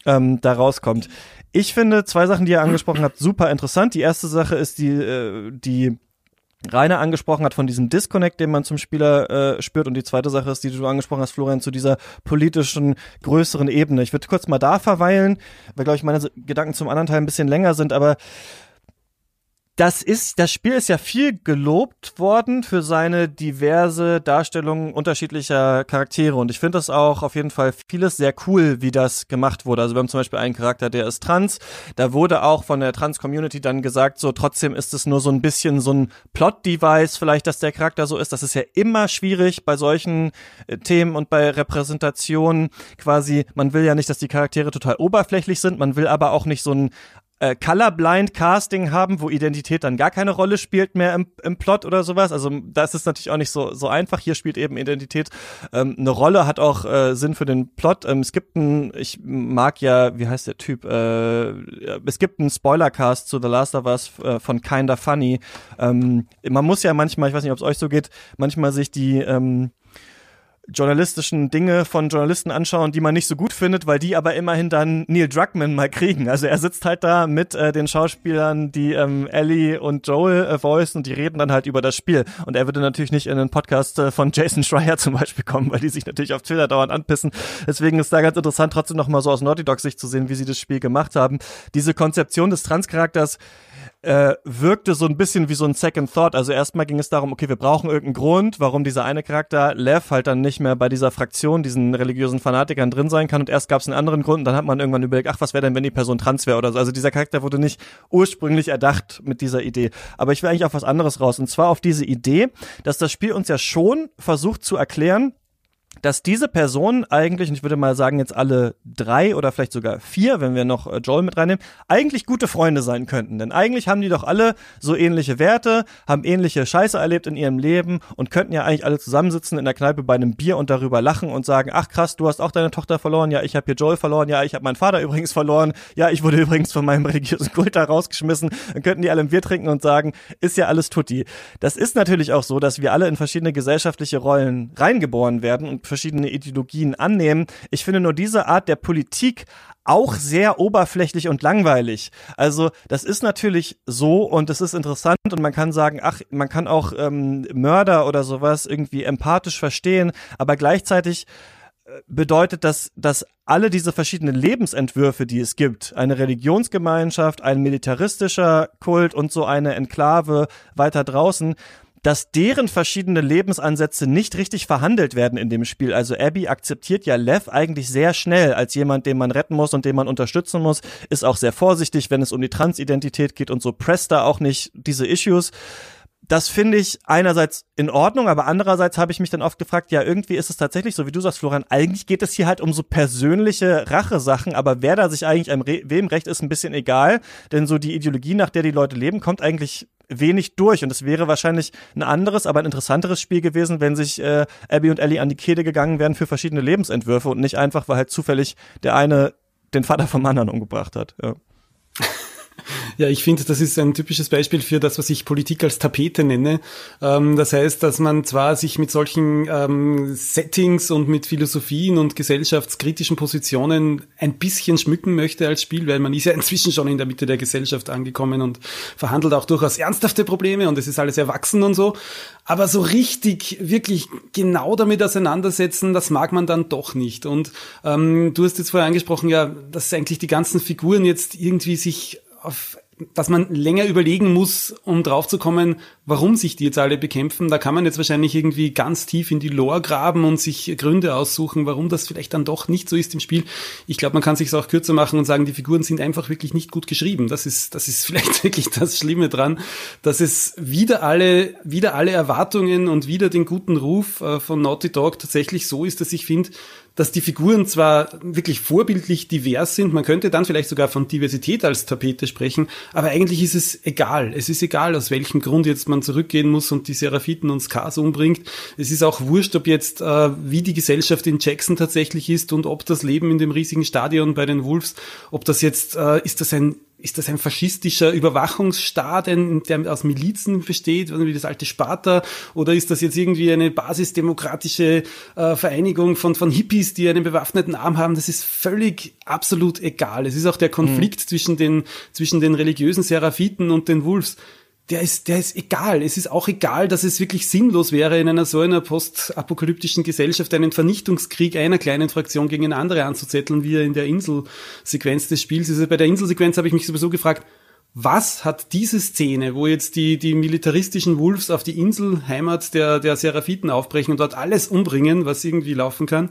ähm, da rauskommt. Ich finde zwei Sachen, die ihr angesprochen habt, super interessant. Die erste Sache ist die, äh, die Rainer angesprochen hat von diesem Disconnect, den man zum Spieler äh, spürt. Und die zweite Sache ist, die du angesprochen hast, Florian, zu dieser politischen, größeren Ebene. Ich würde kurz mal da verweilen, weil, glaube ich, meine Gedanken zum anderen Teil ein bisschen länger sind, aber das ist, das Spiel ist ja viel gelobt worden für seine diverse Darstellung unterschiedlicher Charaktere und ich finde das auch auf jeden Fall vieles sehr cool, wie das gemacht wurde. Also wir haben zum Beispiel einen Charakter, der ist trans. Da wurde auch von der Trans-Community dann gesagt, so trotzdem ist es nur so ein bisschen so ein Plot-Device, vielleicht, dass der Charakter so ist. Das ist ja immer schwierig bei solchen äh, Themen und bei Repräsentationen quasi. Man will ja nicht, dass die Charaktere total oberflächlich sind. Man will aber auch nicht so ein äh, Colorblind Casting haben, wo Identität dann gar keine Rolle spielt mehr im, im Plot oder sowas. Also das ist natürlich auch nicht so so einfach. Hier spielt eben Identität ähm, eine Rolle, hat auch äh, Sinn für den Plot. Ähm, es gibt ein, ich mag ja, wie heißt der Typ? Äh, es gibt einen Spoilercast zu The Last of Us äh, von Kinda Funny. Ähm, man muss ja manchmal, ich weiß nicht, ob es euch so geht, manchmal sich die ähm, journalistischen Dinge von Journalisten anschauen, die man nicht so gut findet, weil die aber immerhin dann Neil Druckmann mal kriegen. Also er sitzt halt da mit äh, den Schauspielern, die ähm, Ellie und Joel äh, voicen und die reden dann halt über das Spiel. Und er würde natürlich nicht in einen Podcast äh, von Jason Schreier zum Beispiel kommen, weil die sich natürlich auf Twitter dauernd anpissen. Deswegen ist da ganz interessant, trotzdem nochmal so aus Naughty Dog Sicht zu sehen, wie sie das Spiel gemacht haben. Diese Konzeption des Transcharakters äh, wirkte so ein bisschen wie so ein Second Thought. Also erstmal ging es darum, okay, wir brauchen irgendeinen Grund, warum dieser eine Charakter, Lev, halt dann nicht mehr bei dieser Fraktion, diesen religiösen Fanatikern drin sein kann. Und erst gab es einen anderen Grund und dann hat man irgendwann überlegt, ach, was wäre denn, wenn die Person trans wäre oder so. Also dieser Charakter wurde nicht ursprünglich erdacht mit dieser Idee. Aber ich will eigentlich auf was anderes raus. Und zwar auf diese Idee, dass das Spiel uns ja schon versucht zu erklären, dass diese Personen eigentlich, und ich würde mal sagen jetzt alle drei oder vielleicht sogar vier, wenn wir noch äh, Joel mit reinnehmen, eigentlich gute Freunde sein könnten. Denn eigentlich haben die doch alle so ähnliche Werte, haben ähnliche Scheiße erlebt in ihrem Leben und könnten ja eigentlich alle zusammensitzen in der Kneipe bei einem Bier und darüber lachen und sagen, ach krass, du hast auch deine Tochter verloren, ja, ich habe hier Joel verloren, ja, ich habe meinen Vater übrigens verloren, ja, ich wurde übrigens von meinem religiösen Kult da rausgeschmissen. Dann könnten die alle ein Bier trinken und sagen, ist ja alles tutti. Das ist natürlich auch so, dass wir alle in verschiedene gesellschaftliche Rollen reingeboren werden und verschiedene Ideologien annehmen. Ich finde nur diese Art der Politik auch sehr oberflächlich und langweilig. Also das ist natürlich so und es ist interessant und man kann sagen, ach, man kann auch ähm, Mörder oder sowas irgendwie empathisch verstehen, aber gleichzeitig äh, bedeutet das, dass alle diese verschiedenen Lebensentwürfe, die es gibt, eine Religionsgemeinschaft, ein militaristischer Kult und so eine Enklave weiter draußen, dass deren verschiedene Lebensansätze nicht richtig verhandelt werden in dem Spiel. Also Abby akzeptiert ja Lev eigentlich sehr schnell als jemand, den man retten muss und den man unterstützen muss, ist auch sehr vorsichtig, wenn es um die Transidentität geht und so presst da auch nicht diese Issues. Das finde ich einerseits in Ordnung, aber andererseits habe ich mich dann oft gefragt, ja, irgendwie ist es tatsächlich so, wie du sagst, Florian, eigentlich geht es hier halt um so persönliche Rachesachen, aber wer da sich eigentlich einem Re wem recht ist, ein bisschen egal, denn so die Ideologie, nach der die Leute leben, kommt eigentlich wenig durch. Und es wäre wahrscheinlich ein anderes, aber ein interessanteres Spiel gewesen, wenn sich äh, Abby und Ellie an die Kehle gegangen wären für verschiedene Lebensentwürfe und nicht einfach, weil halt zufällig der eine den Vater vom anderen umgebracht hat. Ja. Ja, ich finde, das ist ein typisches Beispiel für das, was ich Politik als Tapete nenne. Ähm, das heißt, dass man zwar sich mit solchen ähm, Settings und mit Philosophien und gesellschaftskritischen Positionen ein bisschen schmücken möchte als Spiel, weil man ist ja inzwischen schon in der Mitte der Gesellschaft angekommen und verhandelt auch durchaus ernsthafte Probleme und es ist alles erwachsen und so. Aber so richtig, wirklich genau damit auseinandersetzen, das mag man dann doch nicht. Und ähm, du hast jetzt vorher angesprochen, ja, dass eigentlich die ganzen Figuren jetzt irgendwie sich auf dass man länger überlegen muss, um draufzukommen, warum sich die jetzt alle bekämpfen. Da kann man jetzt wahrscheinlich irgendwie ganz tief in die Lore graben und sich Gründe aussuchen, warum das vielleicht dann doch nicht so ist im Spiel. Ich glaube, man kann sich auch kürzer machen und sagen, die Figuren sind einfach wirklich nicht gut geschrieben. Das ist, das ist vielleicht wirklich das Schlimme dran, dass es wieder alle, wieder alle Erwartungen und wieder den guten Ruf äh, von Naughty Dog tatsächlich so ist, dass ich finde, dass die Figuren zwar wirklich vorbildlich divers sind, man könnte dann vielleicht sogar von Diversität als Tapete sprechen, aber eigentlich ist es egal. Es ist egal, aus welchem Grund jetzt man zurückgehen muss und die Seraphiten und Skars umbringt. Es ist auch wurscht, ob jetzt, äh, wie die Gesellschaft in Jackson tatsächlich ist und ob das Leben in dem riesigen Stadion bei den Wolves, ob das jetzt, äh, ist das ein ist das ein faschistischer Überwachungsstaat, der aus Milizen besteht, wie das alte Sparta, oder ist das jetzt irgendwie eine basisdemokratische äh, Vereinigung von, von Hippies, die einen bewaffneten Arm haben? Das ist völlig absolut egal. Es ist auch der Konflikt mhm. zwischen den, zwischen den religiösen Seraphiten und den Wolves der ist, der ist egal. Es ist auch egal, dass es wirklich sinnlos wäre, in einer so einer postapokalyptischen Gesellschaft einen Vernichtungskrieg einer kleinen Fraktion gegen eine andere anzuzetteln, wie er in der Inselsequenz des Spiels ist. Also bei der Inselsequenz habe ich mich sowieso gefragt, was hat diese Szene, wo jetzt die, die militaristischen Wolves auf die Inselheimat der, der Seraphiten aufbrechen und dort alles umbringen, was irgendwie laufen kann,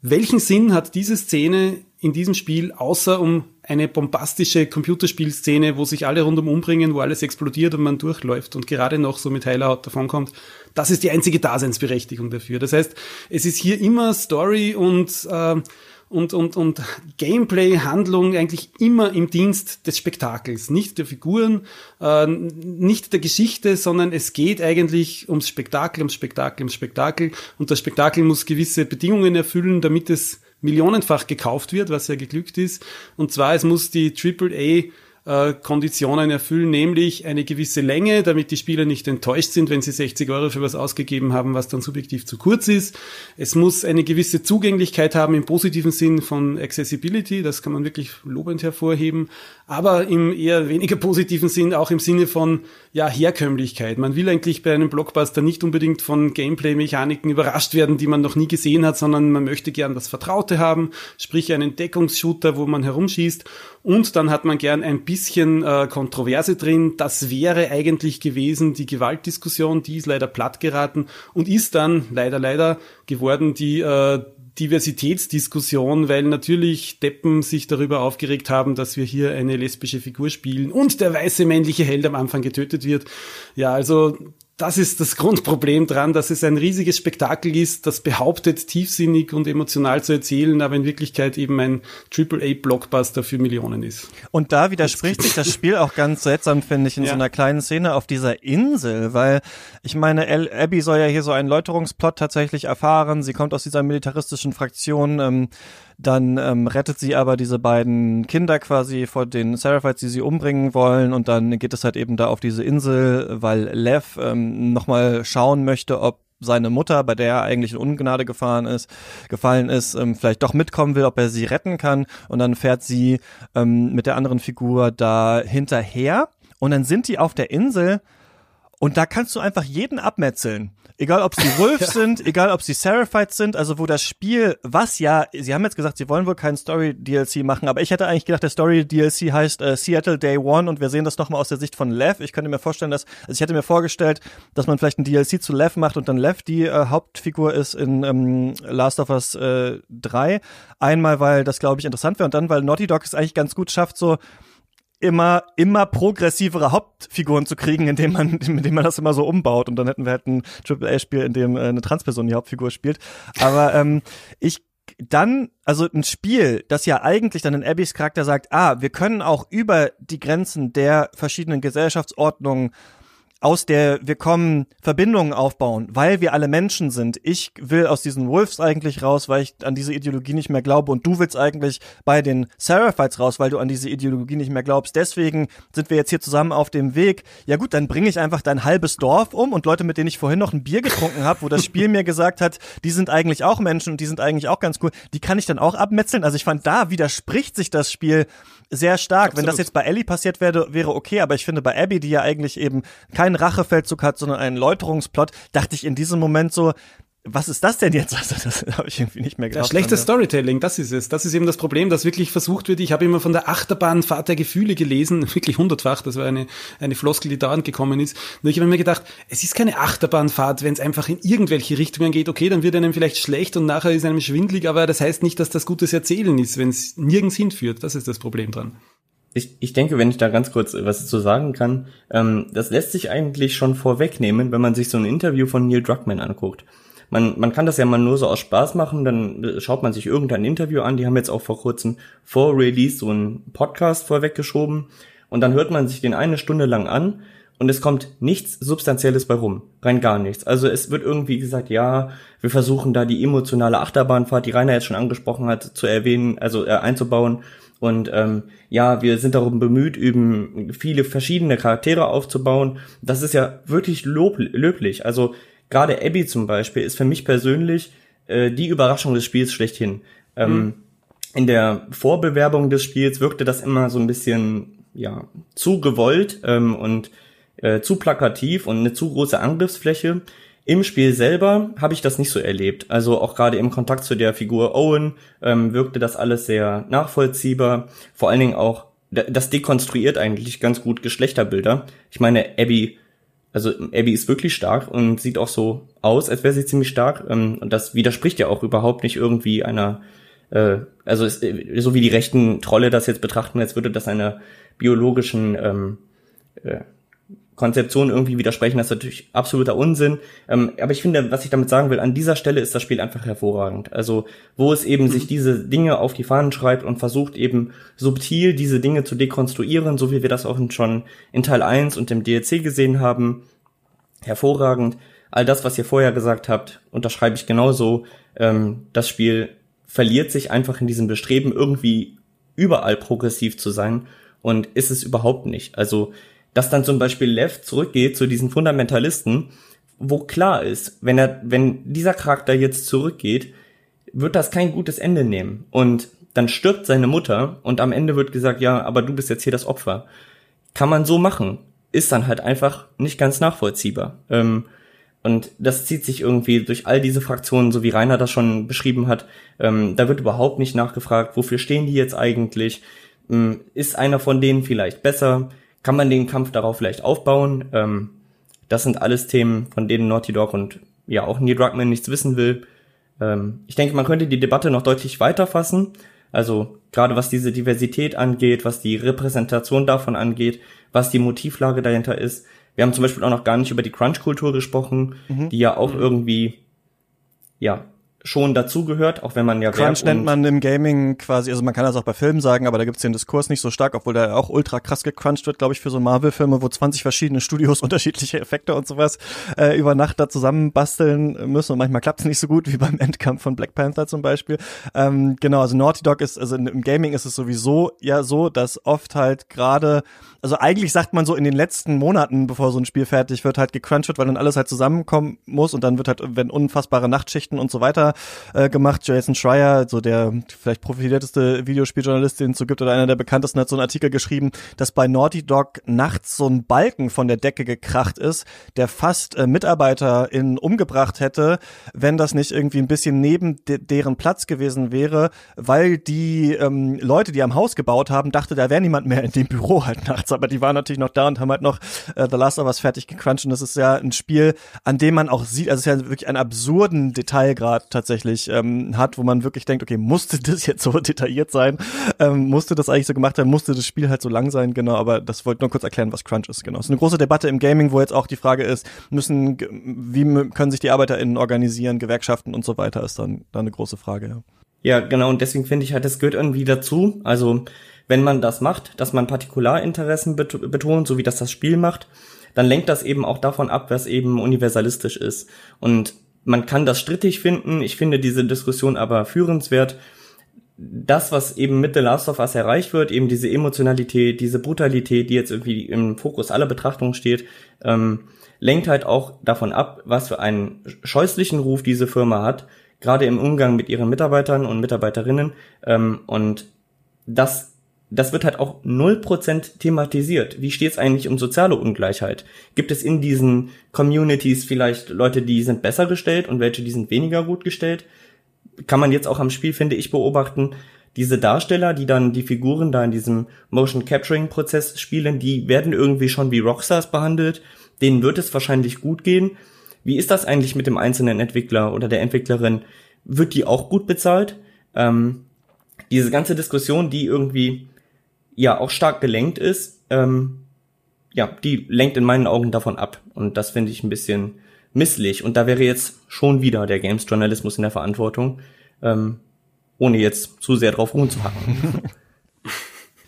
welchen Sinn hat diese Szene in diesem Spiel, außer um eine bombastische Computerspielszene, wo sich alle rundum umbringen, wo alles explodiert und man durchläuft und gerade noch so mit heiler Haut davonkommt. Das ist die einzige Daseinsberechtigung dafür. Das heißt, es ist hier immer Story und äh, und, und, und Gameplay, Handlung eigentlich immer im Dienst des Spektakels, nicht der Figuren, äh, nicht der Geschichte, sondern es geht eigentlich ums Spektakel, ums Spektakel, ums Spektakel und das Spektakel muss gewisse Bedingungen erfüllen, damit es millionenfach gekauft wird, was ja geglückt ist. Und zwar, es muss die AAA äh, Konditionen erfüllen, nämlich eine gewisse Länge, damit die Spieler nicht enttäuscht sind, wenn sie 60 Euro für was ausgegeben haben, was dann subjektiv zu kurz ist. Es muss eine gewisse Zugänglichkeit haben im positiven Sinn von Accessibility, das kann man wirklich lobend hervorheben, aber im eher weniger positiven Sinn auch im Sinne von ja, Herkömmlichkeit. Man will eigentlich bei einem Blockbuster nicht unbedingt von Gameplay-Mechaniken überrascht werden, die man noch nie gesehen hat, sondern man möchte gern das Vertraute haben, sprich einen Deckungsshooter, wo man herumschießt und dann hat man gern ein bisschen äh, Kontroverse drin. Das wäre eigentlich gewesen die Gewaltdiskussion, die ist leider platt geraten und ist dann leider, leider geworden die äh, Diversitätsdiskussion, weil natürlich Deppen sich darüber aufgeregt haben, dass wir hier eine lesbische Figur spielen und der weiße männliche Held am Anfang getötet wird. Ja, also das ist das Grundproblem dran, dass es ein riesiges Spektakel ist, das behauptet, tiefsinnig und emotional zu erzählen, aber in Wirklichkeit eben ein AAA-Blockbuster für Millionen ist. Und da widerspricht sich das Spiel auch ganz seltsam, finde ich, in Ja. so einer kleinen Szene auf dieser Insel, weil ich meine, Abby soll ja hier so einen Läuterungsplot tatsächlich erfahren. Sie kommt aus dieser militaristischen Fraktion, ähm, dann ähm, rettet sie aber diese beiden Kinder quasi vor den Seraphites, die sie umbringen wollen und dann geht es halt eben da auf diese Insel, weil Lev ähm, nochmal schauen möchte, ob seine Mutter, bei der er eigentlich in Ungnade gefahren ist, gefallen ist, ähm, vielleicht doch mitkommen will, ob er sie retten kann. Und dann fährt sie ähm, mit der anderen Figur da hinterher. Und dann sind die auf der Insel und da kannst du einfach jeden abmetzeln. Egal, ob sie Wolves sind, egal, ob sie Seraphites sind, also wo das Spiel, was ja, sie haben jetzt gesagt, sie wollen wohl keinen Story-DLC machen, aber ich hätte eigentlich gedacht, der Story-DLC heißt äh, Seattle Day One und wir sehen das nochmal aus der Sicht von Lev. Ich könnte mir vorstellen, dass, also ich hätte mir vorgestellt, dass man vielleicht ein DLC zu Lev macht und dann Lev die äh, Hauptfigur ist in ähm, Last of Us äh, 3. Einmal, weil das, glaube ich, interessant wäre und dann, weil Naughty Dog es eigentlich ganz gut schafft, so immer, immer progressivere Hauptfiguren zu kriegen, indem man, indem man das immer so umbaut und dann hätten wir halt ein AAA-Spiel, in dem äh, eine Transperson die Hauptfigur spielt. Aber ähm, ich dann, also ein Spiel, das ja eigentlich dann in Abbys Charakter sagt, ah, wir können auch über die Grenzen der verschiedenen Gesellschaftsordnungen aus der wir kommen Verbindungen aufbauen, weil wir alle Menschen sind. Ich will aus diesen Wolves eigentlich raus, weil ich an diese Ideologie nicht mehr glaube und du willst eigentlich bei den Seraphites raus, weil du an diese Ideologie nicht mehr glaubst. Deswegen sind wir jetzt hier zusammen auf dem Weg. Ja gut, dann bringe ich einfach dein halbes Dorf um und Leute, mit denen ich vorhin noch ein Bier getrunken habe, wo das Spiel mir gesagt hat, die sind eigentlich auch Menschen und die sind eigentlich auch ganz cool, die kann ich dann auch abmetzeln. Also ich fand, da widerspricht sich das Spiel sehr stark. Wenn das Absolut. jetzt bei Ellie passiert wäre, wäre okay, aber ich finde bei Abby, die ja eigentlich eben keinen Rachefeldzug hat, sondern einen Läuterungsplot, dachte ich in diesem Moment so, was ist das denn jetzt? Also das habe ich irgendwie nicht mehr Ja, gedacht. schlechtes Storytelling, das ist es. Das ist eben das Problem, dass wirklich versucht wird. Ich habe immer von der Achterbahnfahrt der Gefühle gelesen, wirklich hundertfach. Das war eine, eine Floskel, die dauernd gekommen ist. Nur ich habe mir gedacht, es ist keine Achterbahnfahrt, wenn es einfach in irgendwelche Richtungen geht. Okay, dann wird einem vielleicht schlecht und nachher ist einem schwindlig, aber das heißt nicht, dass das gutes Erzählen ist, wenn es nirgends hinführt. Das ist das Problem dran. Ich, ich denke, wenn ich da ganz kurz was zu sagen kann, ähm, das lässt sich eigentlich schon vorwegnehmen, wenn man sich so ein Interview von Neil Druckmann anguckt. Man, man kann das ja mal nur so aus Spaß machen, dann schaut man sich irgendein Interview an. Die haben jetzt auch vor kurzem vor Release so einen Podcast vorweggeschoben und dann hört man sich den eine Stunde lang an und es kommt nichts Substanzielles bei rum. Rein gar nichts. Also es wird irgendwie gesagt, ja, wir versuchen da die emotionale Achterbahnfahrt, die Rainer jetzt schon angesprochen hat, zu erwähnen, also äh, einzubauen. Und ähm, ja, wir sind darum bemüht, eben viele verschiedene Charaktere aufzubauen. Das ist ja wirklich lob löblich. Also gerade Abby zum Beispiel ist für mich persönlich äh, die Überraschung des Spiels schlechthin. Ähm, in der Vorbewerbung des Spiels wirkte das immer so ein bisschen ja zu gewollt ähm, und äh, zu plakativ und eine zu große Angriffsfläche. Im Spiel selber habe ich das nicht so erlebt. Also auch gerade im Kontakt zu der Figur Owen ähm, wirkte das alles sehr nachvollziehbar. Vor allen Dingen auch, das dekonstruiert eigentlich ganz gut Geschlechterbilder. Ich meine, Abby, also Abby ist wirklich stark und sieht auch so aus, als wäre sie ziemlich stark. Ähm, und das widerspricht ja auch überhaupt nicht irgendwie einer äh, also es, äh, so wie die rechten Trolle das jetzt betrachten, als würde das einer biologischen ähm, äh, Konzeption irgendwie widersprechen, das ist natürlich absoluter Unsinn. Ähm, aber ich finde, was ich damit sagen will, an dieser Stelle ist das Spiel einfach hervorragend. Also, wo es eben sich diese Dinge auf die Fahnen schreibt und versucht eben subtil diese Dinge zu dekonstruieren, so wie wir das auch schon in Teil 1 und dem DLC gesehen haben. Hervorragend. All das, was ihr vorher gesagt habt, unterschreibe ich genauso. Ähm, das Spiel verliert sich einfach in diesem Bestreben, irgendwie überall progressiv zu sein und ist es überhaupt nicht. Also, dass dann zum Beispiel Lev zurückgeht zu diesen Fundamentalisten, wo klar ist, wenn er, wenn dieser Charakter jetzt zurückgeht, wird das kein gutes Ende nehmen. Und dann stirbt seine Mutter und am Ende wird gesagt, ja, aber du bist jetzt hier das Opfer. Kann man so machen. Ist dann halt einfach nicht ganz nachvollziehbar. Ähm, und das zieht sich irgendwie durch all diese Fraktionen, so wie Rainer das schon beschrieben hat. Ähm, da wird überhaupt nicht nachgefragt, wofür stehen die jetzt eigentlich? Ähm, ist einer von denen vielleicht besser? Kann man den Kampf darauf vielleicht aufbauen? Ähm, das sind alles Themen, von denen Naughty Dog und ja auch Neil Druckmann nichts wissen will. Ähm, ich denke, man könnte die Debatte noch deutlich weiter fassen. Also gerade was diese Diversität angeht, was die Repräsentation davon angeht, was die Motivlage dahinter ist. Wir haben zum Beispiel auch noch gar nicht über die Crunch-Kultur gesprochen, mhm. die ja auch mhm. irgendwie, ja, schon dazugehört, auch wenn man ja Crunch nennt man im Gaming quasi, also man kann das auch bei Filmen sagen, aber da gibt's den Diskurs nicht so stark, obwohl da auch ultra krass gecrunched wird, glaube ich, für so Marvel-Filme, wo 20 verschiedene Studios unterschiedliche Effekte und sowas äh, über Nacht da zusammenbasteln müssen und manchmal klappt's nicht so gut, wie beim Endkampf von Black Panther zum Beispiel. Ähm, genau, also Naughty Dog ist, also im Gaming ist es sowieso ja so, dass oft halt gerade also eigentlich sagt man so in den letzten Monaten, bevor so ein Spiel fertig wird, halt gecrunched wird, weil dann alles halt zusammenkommen muss und dann wird halt, wenn unfassbare Nachtschichten und so weiter äh, gemacht. Jason Schreier, so der vielleicht profilierteste Videospieljournalist, den es so gibt oder einer der bekanntesten, hat so einen Artikel geschrieben, dass bei Naughty Dog nachts so ein Balken von der Decke gekracht ist, der fast äh, MitarbeiterInnen umgebracht hätte, wenn das nicht irgendwie ein bisschen neben de deren Platz gewesen wäre, weil die ähm, Leute, die am Haus gebaut haben, dachte, da wäre niemand mehr in dem Büro halt nachts aber die waren natürlich noch da und haben halt noch äh, The Last of Us fertig gecrunched und das ist ja ein Spiel, an dem man auch sieht, also es ist ja wirklich einen absurden Detailgrad tatsächlich ähm, hat, wo man wirklich denkt, okay, musste das jetzt so detailliert sein? Ähm, musste das eigentlich so gemacht sein? Musste das Spiel halt so lang sein? Genau, aber das wollte nur kurz erklären, was Crunch ist, genau. Es ist eine große Debatte im Gaming, wo jetzt auch die Frage ist, müssen, wie können sich die ArbeiterInnen organisieren, Gewerkschaften und so weiter, ist dann, dann eine große Frage, ja. Ja, genau, und deswegen finde ich halt, das gehört irgendwie dazu. Also wenn man das macht, dass man Partikularinteressen betont, so wie das das Spiel macht, dann lenkt das eben auch davon ab, was eben universalistisch ist. Und man kann das strittig finden. Ich finde diese Diskussion aber führenswert. Das, was eben mit The Last of Us erreicht wird, eben diese Emotionalität, diese Brutalität, die jetzt irgendwie im Fokus aller Betrachtungen steht, ähm, lenkt halt auch davon ab, was für einen scheußlichen Ruf diese Firma hat, gerade im Umgang mit ihren Mitarbeitern und Mitarbeiterinnen. Ähm, und das das wird halt auch null Prozent thematisiert. Wie steht es eigentlich um soziale Ungleichheit? Gibt es in diesen Communities vielleicht Leute, die sind besser gestellt und welche, die sind weniger gut gestellt? Kann man jetzt auch am Spiel, finde ich, beobachten. Diese Darsteller, die dann die Figuren da in diesem Motion Capturing Prozess spielen, die werden irgendwie schon wie Rockstars behandelt. Denen wird es wahrscheinlich gut gehen. Wie ist das eigentlich mit dem einzelnen Entwickler oder der Entwicklerin? Wird die auch gut bezahlt? Ähm, diese ganze Diskussion, die irgendwie ja auch stark gelenkt ist, ähm, ja, die lenkt in meinen Augen davon ab. Und das finde ich ein bisschen misslich. Und da wäre jetzt schon wieder der Games-Journalismus in der Verantwortung, ähm, ohne jetzt zu sehr drauf rumzuhacken.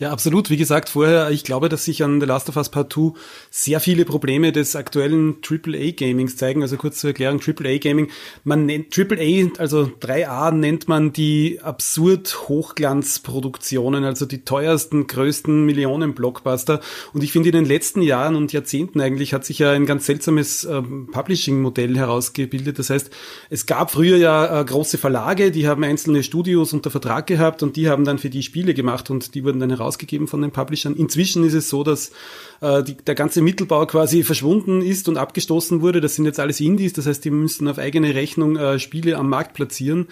Ja, absolut. Wie gesagt, vorher, ich glaube, dass sich an The Last of Us Part 2 sehr viele Probleme des aktuellen AAA-Gamings zeigen. Also kurz zur Erklärung, AAA-Gaming, man nennt AAA, also 3A nennt man die absurd Hochglanzproduktionen, also die teuersten, größten Millionen-Blockbuster. Und ich finde, in den letzten Jahren und Jahrzehnten eigentlich hat sich ja ein ganz seltsames äh, Publishing-Modell herausgebildet. Das heißt, es gab früher ja äh, große Verlage, die haben einzelne Studios unter Vertrag gehabt und die haben dann für die Spiele gemacht und die wurden dann heraus herausgegeben von den Publishern. Inzwischen ist es so, dass äh, die, der ganze Mittelbau quasi verschwunden ist und abgestoßen wurde. Das sind jetzt alles Indies, das heißt, die müssen auf eigene Rechnung äh, Spiele am Markt platzieren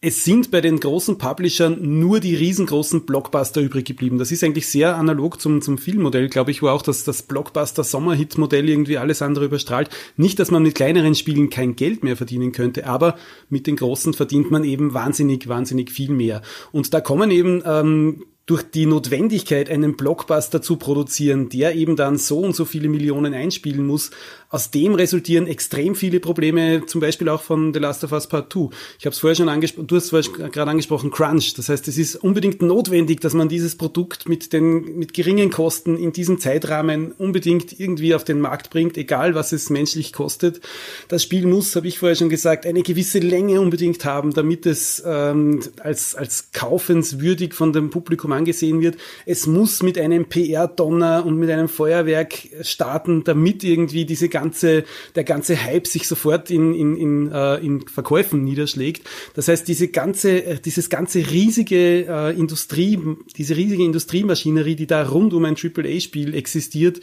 es sind bei den großen Publishern nur die riesengroßen Blockbuster übrig geblieben. Das ist eigentlich sehr analog zum, zum Filmmodell, glaube ich, wo auch das, das Blockbuster-Sommerhit-Modell irgendwie alles andere überstrahlt. Nicht, dass man mit kleineren Spielen kein Geld mehr verdienen könnte, aber mit den großen verdient man eben wahnsinnig, wahnsinnig viel mehr. Und da kommen eben ähm, durch die Notwendigkeit, einen Blockbuster zu produzieren, der eben dann so und so viele Millionen einspielen muss, aus dem resultieren extrem viele Probleme, zum Beispiel auch von The Last of Us Part 2. Ich habe es vorher schon angesprochen, du hast es gerade angesprochen, Crunch. Das heißt, es ist unbedingt notwendig, dass man dieses Produkt mit den mit geringen Kosten in diesem Zeitrahmen unbedingt irgendwie auf den Markt bringt, egal was es menschlich kostet. Das Spiel muss, habe ich vorher schon gesagt, eine gewisse Länge unbedingt haben, damit es ähm, als als kaufenswürdig von dem Publikum angesehen wird. Es muss mit einem PR-Donner und mit einem Feuerwerk starten, damit irgendwie diese ganze, der ganze Hype sich sofort in, in, in, äh, in Verkäufen niederschlägt. Das heißt, diese ganze, äh, dieses ganze riesige äh, Industrie, diese riesige Industriemaschinerie, die da rund um ein AAA-Spiel existiert,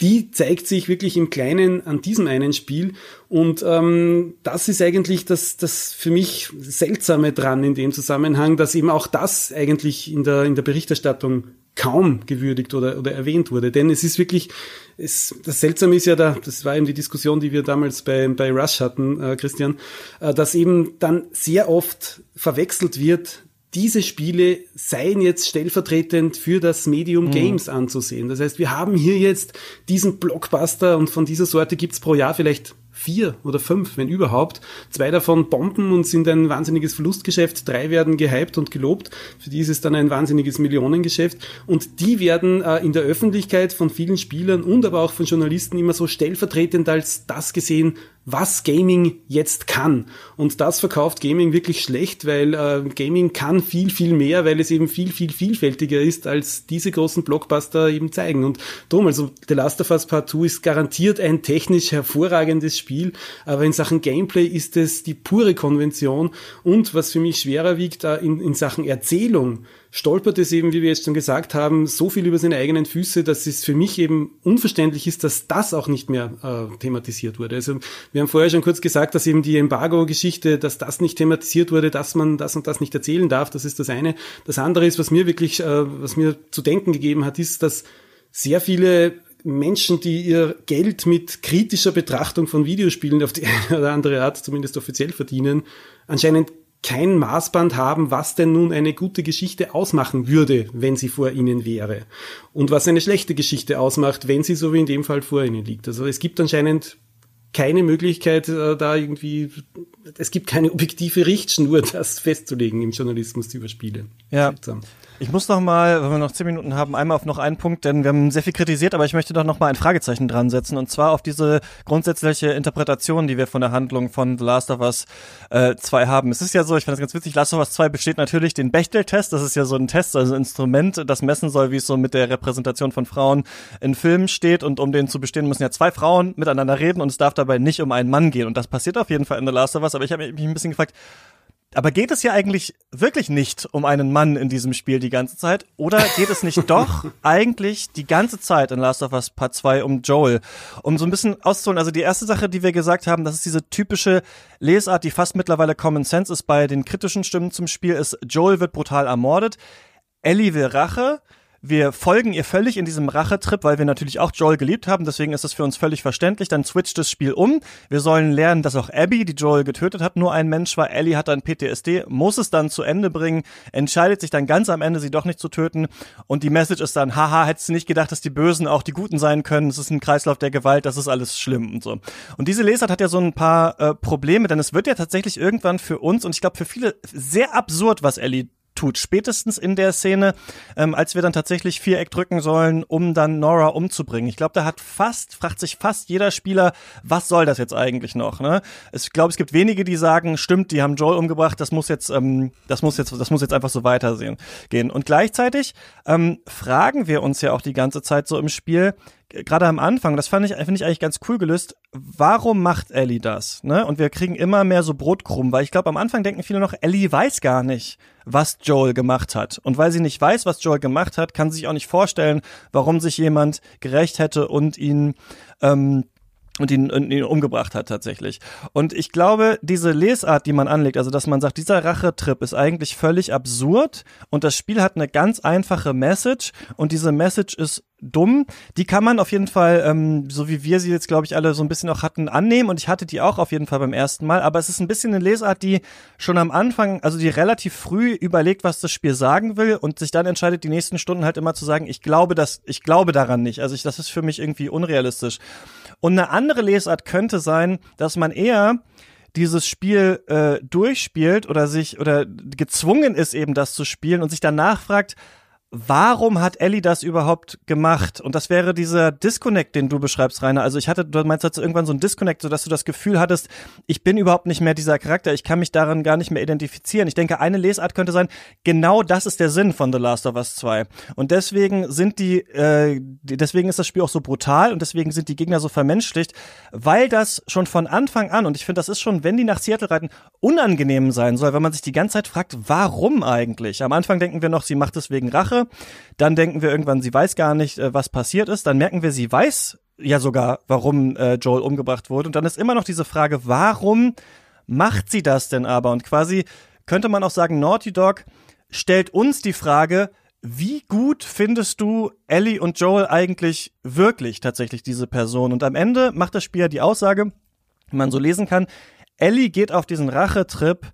die zeigt sich wirklich im Kleinen an diesem einen Spiel. Und ähm, das ist eigentlich das, das für mich Seltsame dran in dem Zusammenhang, dass eben auch das eigentlich in der, in der Berichterstattung kaum gewürdigt oder, oder erwähnt wurde. Denn es ist wirklich, es, das Seltsame ist ja da, das war eben die Diskussion, die wir damals bei, bei Rush hatten, äh, Christian, äh, dass eben dann sehr oft verwechselt wird, diese Spiele seien jetzt stellvertretend für das Medium mhm. Games anzusehen. Das heißt, wir haben hier jetzt diesen Blockbuster und von dieser Sorte gibt's pro Jahr vielleicht vier oder fünf, wenn überhaupt. Zwei davon bomben und sind ein wahnsinniges Verlustgeschäft. Drei werden gehypt und gelobt. Für die ist es dann ein wahnsinniges Millionengeschäft. Und die werden äh, in der Öffentlichkeit von vielen Spielern und aber auch von Journalisten immer so stellvertretend als das gesehen, was Gaming jetzt kann. Und das verkauft Gaming wirklich schlecht, weil äh, Gaming kann viel, viel mehr, weil es eben viel, viel vielfältiger ist, als diese großen Blockbuster eben zeigen. Und drum, also The Last of Us Part 2 ist garantiert ein technisch hervorragendes Spiel, aber in Sachen Gameplay ist es die pure Konvention. Und was für mich schwerer wiegt, in, in Sachen Erzählung, stolpert es eben, wie wir jetzt schon gesagt haben, so viel über seine eigenen Füße, dass es für mich eben unverständlich ist, dass das auch nicht mehr äh, thematisiert wurde. Also wir haben vorher schon kurz gesagt, dass eben die Embargo-Geschichte, dass das nicht thematisiert wurde, dass man das und das nicht erzählen darf. Das ist das eine. Das andere ist, was mir wirklich, äh, was mir zu denken gegeben hat, ist, dass sehr viele Menschen, die ihr Geld mit kritischer Betrachtung von Videospielen auf die eine oder andere Art zumindest offiziell verdienen, anscheinend kein Maßband haben, was denn nun eine gute Geschichte ausmachen würde, wenn sie vor ihnen wäre. Und was eine schlechte Geschichte ausmacht, wenn sie so wie in dem Fall vor ihnen liegt. Also es gibt anscheinend keine Möglichkeit, äh, da irgendwie, es gibt keine objektive Richtschnur, das festzulegen im Journalismus über Spiele. Ja. Seltsam. Ich muss noch mal, wenn wir noch zehn Minuten haben, einmal auf noch einen Punkt, denn wir haben sehr viel kritisiert, aber ich möchte doch noch mal ein Fragezeichen dran setzen und zwar auf diese grundsätzliche Interpretation, die wir von der Handlung von The Last of Us äh, 2 haben. Es ist ja so, ich fand das ganz witzig, Last of Us 2 besteht natürlich den Bechtel-Test, das ist ja so ein Test, also ein Instrument, das messen soll, wie es so mit der Repräsentation von Frauen in Filmen steht und um den zu bestehen, müssen ja zwei Frauen miteinander reden und es darf dabei nicht um einen Mann gehen und das passiert auf jeden Fall in The Last of Us, aber ich habe mich ein bisschen gefragt, aber geht es ja eigentlich wirklich nicht um einen Mann in diesem Spiel die ganze Zeit? Oder geht es nicht doch eigentlich die ganze Zeit in Last of Us Part 2 um Joel? Um so ein bisschen auszuholen, also die erste Sache, die wir gesagt haben, das ist diese typische Lesart, die fast mittlerweile Common Sense ist bei den kritischen Stimmen zum Spiel, ist Joel wird brutal ermordet, Ellie will Rache, wir folgen ihr völlig in diesem Rachetrip, weil wir natürlich auch Joel geliebt haben, deswegen ist es für uns völlig verständlich. Dann switcht das Spiel um. Wir sollen lernen, dass auch Abby, die Joel getötet hat, nur ein Mensch war. Ellie hat dann PTSD, muss es dann zu Ende bringen, entscheidet sich dann ganz am Ende, sie doch nicht zu töten. Und die Message ist dann, haha, hättest du nicht gedacht, dass die Bösen auch die Guten sein können. Es ist ein Kreislauf der Gewalt, das ist alles schlimm und so. Und diese Lesart hat ja so ein paar äh, Probleme, denn es wird ja tatsächlich irgendwann für uns und ich glaube für viele sehr absurd, was Ellie tut. Spätestens in der Szene, ähm, als wir dann tatsächlich Viereck drücken sollen, um dann Nora umzubringen. Ich glaube, da hat fast, fragt sich fast jeder Spieler, was soll das jetzt eigentlich noch? Ne? Ich glaube, es gibt wenige, die sagen, stimmt, die haben Joel umgebracht, das muss jetzt, ähm, das muss jetzt, das muss jetzt einfach so weitersehen gehen. Und gleichzeitig ähm, fragen wir uns ja auch die ganze Zeit so im Spiel, gerade am Anfang, das fand ich, finde ich eigentlich ganz cool gelöst. Warum macht Ellie das? Ne? Und wir kriegen immer mehr so Brotkrumm, weil ich glaube, am Anfang denken viele noch, Ellie weiß gar nicht, was Joel gemacht hat. Und weil sie nicht weiß, was Joel gemacht hat, kann sie sich auch nicht vorstellen, warum sich jemand gerecht hätte und ihn ähm, und ihn, ihn umgebracht hat tatsächlich. Und ich glaube, diese Lesart, die man anlegt, also dass man sagt, dieser Rachetrip ist eigentlich völlig absurd und das Spiel hat eine ganz einfache Message und diese Message ist dumm. Die kann man auf jeden Fall, ähm, so wie wir sie jetzt, glaube ich, alle so ein bisschen auch hatten, annehmen. Und ich hatte die auch auf jeden Fall beim ersten Mal. Aber es ist ein bisschen eine Lesart, die schon am Anfang, also die relativ früh überlegt, was das Spiel sagen will und sich dann entscheidet, die nächsten Stunden halt immer zu sagen, ich glaube das, ich glaube daran nicht. Also ich, das ist für mich irgendwie unrealistisch. Und eine andere Lesart könnte sein, dass man eher dieses Spiel äh, durchspielt oder sich oder gezwungen ist eben das zu spielen und sich danach fragt, warum hat Ellie das überhaupt gemacht? Und das wäre dieser Disconnect, den du beschreibst, Rainer. Also ich hatte, du meinst jetzt irgendwann so ein Disconnect, so dass du das Gefühl hattest, ich bin überhaupt nicht mehr dieser Charakter, ich kann mich daran gar nicht mehr identifizieren. Ich denke, eine Lesart könnte sein, genau das ist der Sinn von The Last of Us 2. Und deswegen sind die, äh, deswegen ist das Spiel auch so brutal und deswegen sind die Gegner so vermenschlicht, weil das schon von Anfang an, und ich finde, das ist schon, wenn die nach Seattle reiten, unangenehm sein soll, wenn man sich die ganze Zeit fragt, warum eigentlich? Am Anfang denken wir noch, sie macht es wegen Rache. Dann denken wir irgendwann, sie weiß gar nicht, äh, was passiert ist. Dann merken wir, sie weiß ja sogar, warum äh, Joel umgebracht wurde. Und dann ist immer noch diese Frage, warum macht sie das denn aber? Und quasi könnte man auch sagen, Naughty Dog stellt uns die Frage, wie gut findest du Ellie und Joel eigentlich wirklich tatsächlich diese Person? Und am Ende macht das Spiel ja die Aussage, die man so lesen kann, Ellie geht auf diesen Rachetrip,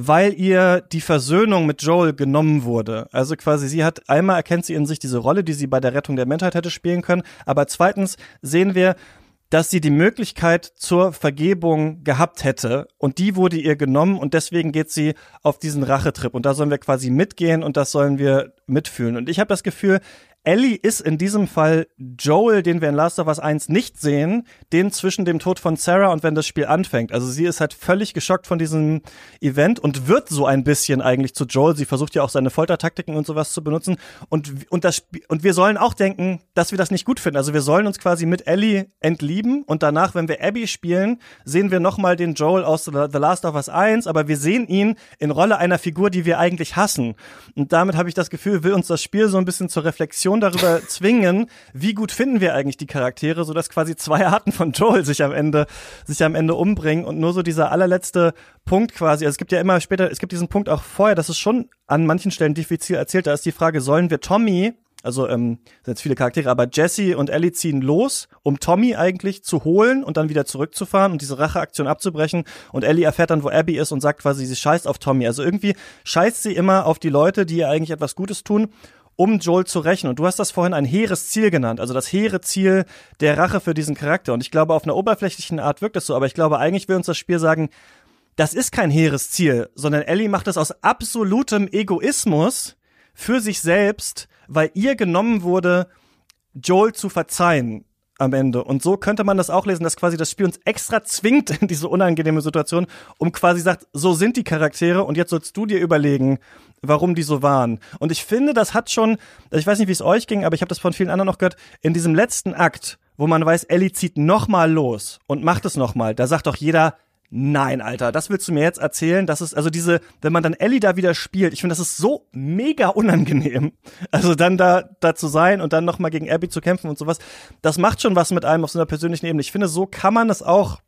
weil ihr die Versöhnung mit Joel genommen wurde. Also quasi sie hat einmal erkennt sie in sich diese Rolle, die sie bei der Rettung der Menschheit hätte spielen können, aber zweitens sehen wir, dass sie die Möglichkeit zur Vergebung gehabt hätte. Und die wurde ihr genommen und deswegen geht sie auf diesen Rachetrip. Und da sollen wir quasi mitgehen und das sollen wir mitfühlen und ich habe das Gefühl, Ellie ist in diesem Fall Joel, den wir in Last of Us 1 nicht sehen, den zwischen dem Tod von Sarah und wenn das Spiel anfängt. Also sie ist halt völlig geschockt von diesem Event und wird so ein bisschen eigentlich zu Joel. Sie versucht ja auch seine Foltertaktiken und sowas zu benutzen und und das und wir sollen auch denken, dass wir das nicht gut finden. Also wir sollen uns quasi mit Ellie entlieben und danach, wenn wir Abby spielen, sehen wir nochmal den Joel aus The Last of Us 1, aber wir sehen ihn in Rolle einer Figur, die wir eigentlich hassen. Und damit habe ich das Gefühl, will uns das Spiel so ein bisschen zur Reflexion darüber zwingen, wie gut finden wir eigentlich die Charaktere, so dass quasi zwei Arten von Joel sich am Ende, sich am Ende umbringen. Und nur so dieser allerletzte Punkt quasi, also es gibt ja immer später, es gibt diesen Punkt auch vorher, das ist schon an manchen Stellen diffizil erzählt, da ist die Frage, sollen wir Tommy also ähm, sind jetzt viele Charaktere, aber Jesse und Ellie ziehen los, um Tommy eigentlich zu holen und dann wieder zurückzufahren und diese Racheaktion abzubrechen. Und Ellie erfährt dann, wo Abby ist und sagt quasi, sie scheißt auf Tommy. Also irgendwie scheißt sie immer auf die Leute, die ihr eigentlich etwas Gutes tun um Joel zu rächen. Und du hast das vorhin ein hehres Ziel genannt, also das hehre Ziel der Rache für diesen Charakter. Und ich glaube, auf einer oberflächlichen Art wirkt es so, aber ich glaube, eigentlich will uns das Spiel sagen, das ist kein hehres Ziel, sondern Ellie macht das aus absolutem Egoismus für sich selbst, weil ihr genommen wurde, Joel zu verzeihen am Ende. Und so könnte man das auch lesen, dass quasi das Spiel uns extra zwingt in diese unangenehme Situation, um quasi sagt, so sind die Charaktere und jetzt sollst du dir überlegen, warum die so waren. Und ich finde, das hat schon, ich weiß nicht, wie es euch ging, aber ich habe das von vielen anderen noch gehört, in diesem letzten Akt, wo man weiß, Ellie zieht nochmal los und macht es nochmal, da sagt doch jeder, Nein, Alter, das willst du mir jetzt erzählen? Das ist, also diese, wenn man dann Ellie da wieder spielt, ich finde, das ist so mega unangenehm. Also dann da, da zu sein und dann nochmal gegen Abby zu kämpfen und sowas, das macht schon was mit einem auf so einer persönlichen Ebene. Ich finde, so kann man es auch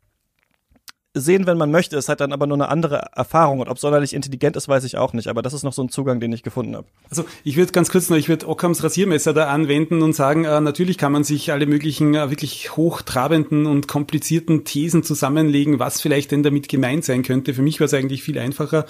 sehen, wenn man möchte. Es hat dann aber nur eine andere Erfahrung. Und ob sonderlich intelligent ist, weiß ich auch nicht. Aber das ist noch so ein Zugang, den ich gefunden habe. Also ich würde ganz kurz noch, ich würde Ockhams Rasiermesser da anwenden und sagen, äh, natürlich kann man sich alle möglichen äh, wirklich hochtrabenden und komplizierten Thesen zusammenlegen, was vielleicht denn damit gemeint sein könnte. Für mich war es eigentlich viel einfacher.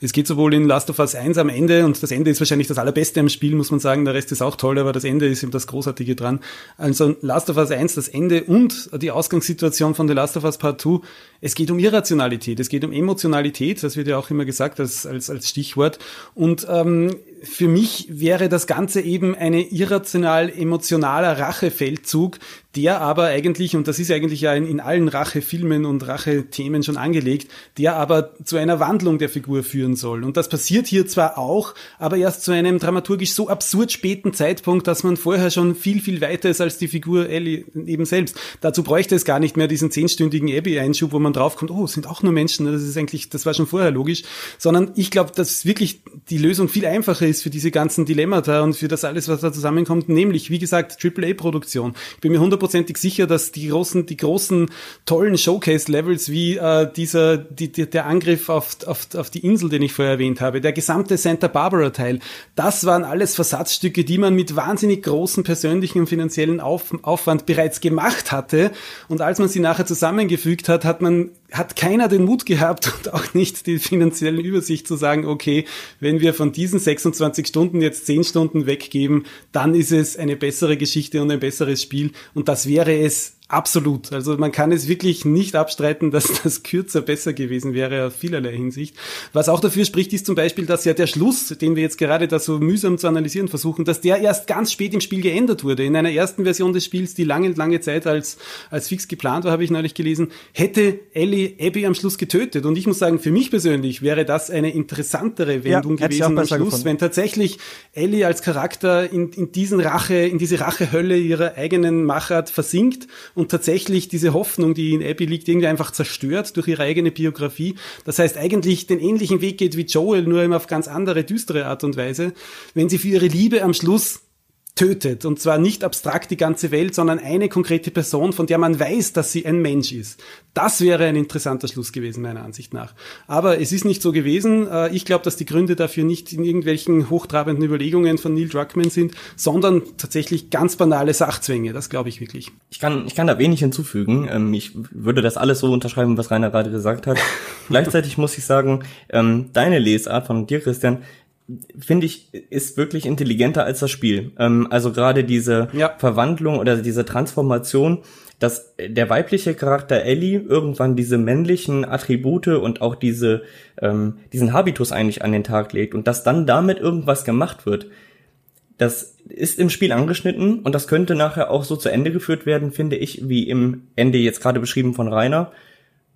Es geht sowohl in Last of Us 1 am Ende, und das Ende ist wahrscheinlich das allerbeste am Spiel, muss man sagen. Der Rest ist auch toll, aber das Ende ist eben das Großartige dran. Also Last of Us 1, das Ende und die Ausgangssituation von The Last of Us Part 2 es geht um Irrationalität, es geht um Emotionalität, das wird ja auch immer gesagt als, als, als Stichwort. Und ähm, für mich wäre das Ganze eben eine irrational emotionaler Rachefeldzug, der aber eigentlich, und das ist eigentlich ja in, in allen Rachefilmen und Rachethemen schon angelegt, der aber zu einer Wandlung der Figur führen soll. Und das passiert hier zwar auch, aber erst zu einem dramaturgisch so absurd späten Zeitpunkt, dass man vorher schon viel, viel weiter ist als die Figur Ellie eben selbst. Dazu bräuchte es gar nicht mehr diesen zehnstündigen Abby-Einschub, wo man draufkommt, oh, sind auch nur Menschen, das ist eigentlich, das war schon vorher logisch, sondern ich glaube, dass wirklich die Lösung viel einfacher ist für diese ganzen Dilemmata und für das alles, was da zusammenkommt, nämlich, wie gesagt, AAA-Produktion. Ich bin mir hundertprozentig sicher, dass die großen, die großen, tollen Showcase-Levels wie äh, dieser, die, die, der Angriff auf, auf, auf die Insel, den ich vorher erwähnt habe, der gesamte Santa Barbara-Teil, das waren alles Versatzstücke, die man mit wahnsinnig großen persönlichen und finanziellen Auf, Aufwand bereits gemacht hatte. Und als man sie nachher zusammengefügt hat, hat man hat keiner den Mut gehabt und auch nicht die finanzielle Übersicht zu sagen, okay, wenn wir von diesen 26 Stunden jetzt 10 Stunden weggeben, dann ist es eine bessere Geschichte und ein besseres Spiel. Und das wäre es Absolut. Also man kann es wirklich nicht abstreiten, dass das kürzer besser gewesen wäre auf vielerlei Hinsicht. Was auch dafür spricht, ist zum Beispiel, dass ja der Schluss, den wir jetzt gerade da so mühsam zu analysieren versuchen, dass der erst ganz spät im Spiel geändert wurde. In einer ersten Version des Spiels, die lange, lange Zeit als, als fix geplant war, habe ich neulich gelesen, hätte Ellie Abby am Schluss getötet. Und ich muss sagen, für mich persönlich wäre das eine interessantere Wendung ja, gewesen am Schluss, gefunden. wenn tatsächlich Ellie als Charakter in, in diesen Rache, in diese Rachehölle ihrer eigenen Machart versinkt und tatsächlich diese Hoffnung, die in Abby liegt, irgendwie einfach zerstört durch ihre eigene Biografie. Das heißt, eigentlich den ähnlichen Weg geht wie Joel, nur immer auf ganz andere, düstere Art und Weise. Wenn sie für ihre Liebe am Schluss tötet. Und zwar nicht abstrakt die ganze Welt, sondern eine konkrete Person, von der man weiß, dass sie ein Mensch ist. Das wäre ein interessanter Schluss gewesen, meiner Ansicht nach. Aber es ist nicht so gewesen. Äh, ich glaube, dass die Gründe dafür nicht in irgendwelchen hochtrabenden Überlegungen von Neil Druckmann sind, sondern tatsächlich ganz banale Sachzwänge. Das glaube ich wirklich. Ich kann, ich kann da wenig hinzufügen. Ähm, ich würde das alles so unterschreiben, was Rainer gerade gesagt hat. Gleichzeitig muss ich sagen, ähm, deine Lesart von dir, Christian, finde ich, ist wirklich intelligenter als das Spiel. Ähm, also gerade diese ja. Verwandlung oder diese Transformation, dass der weibliche Charakter Ellie irgendwann diese männlichen Attribute und auch diese, ähm, diesen Habitus eigentlich an den Tag legt und dass dann damit irgendwas gemacht wird. Das ist im Spiel angeschnitten und das könnte nachher auch so zu Ende geführt werden, finde ich, wie im Ende jetzt gerade beschrieben von Rainer.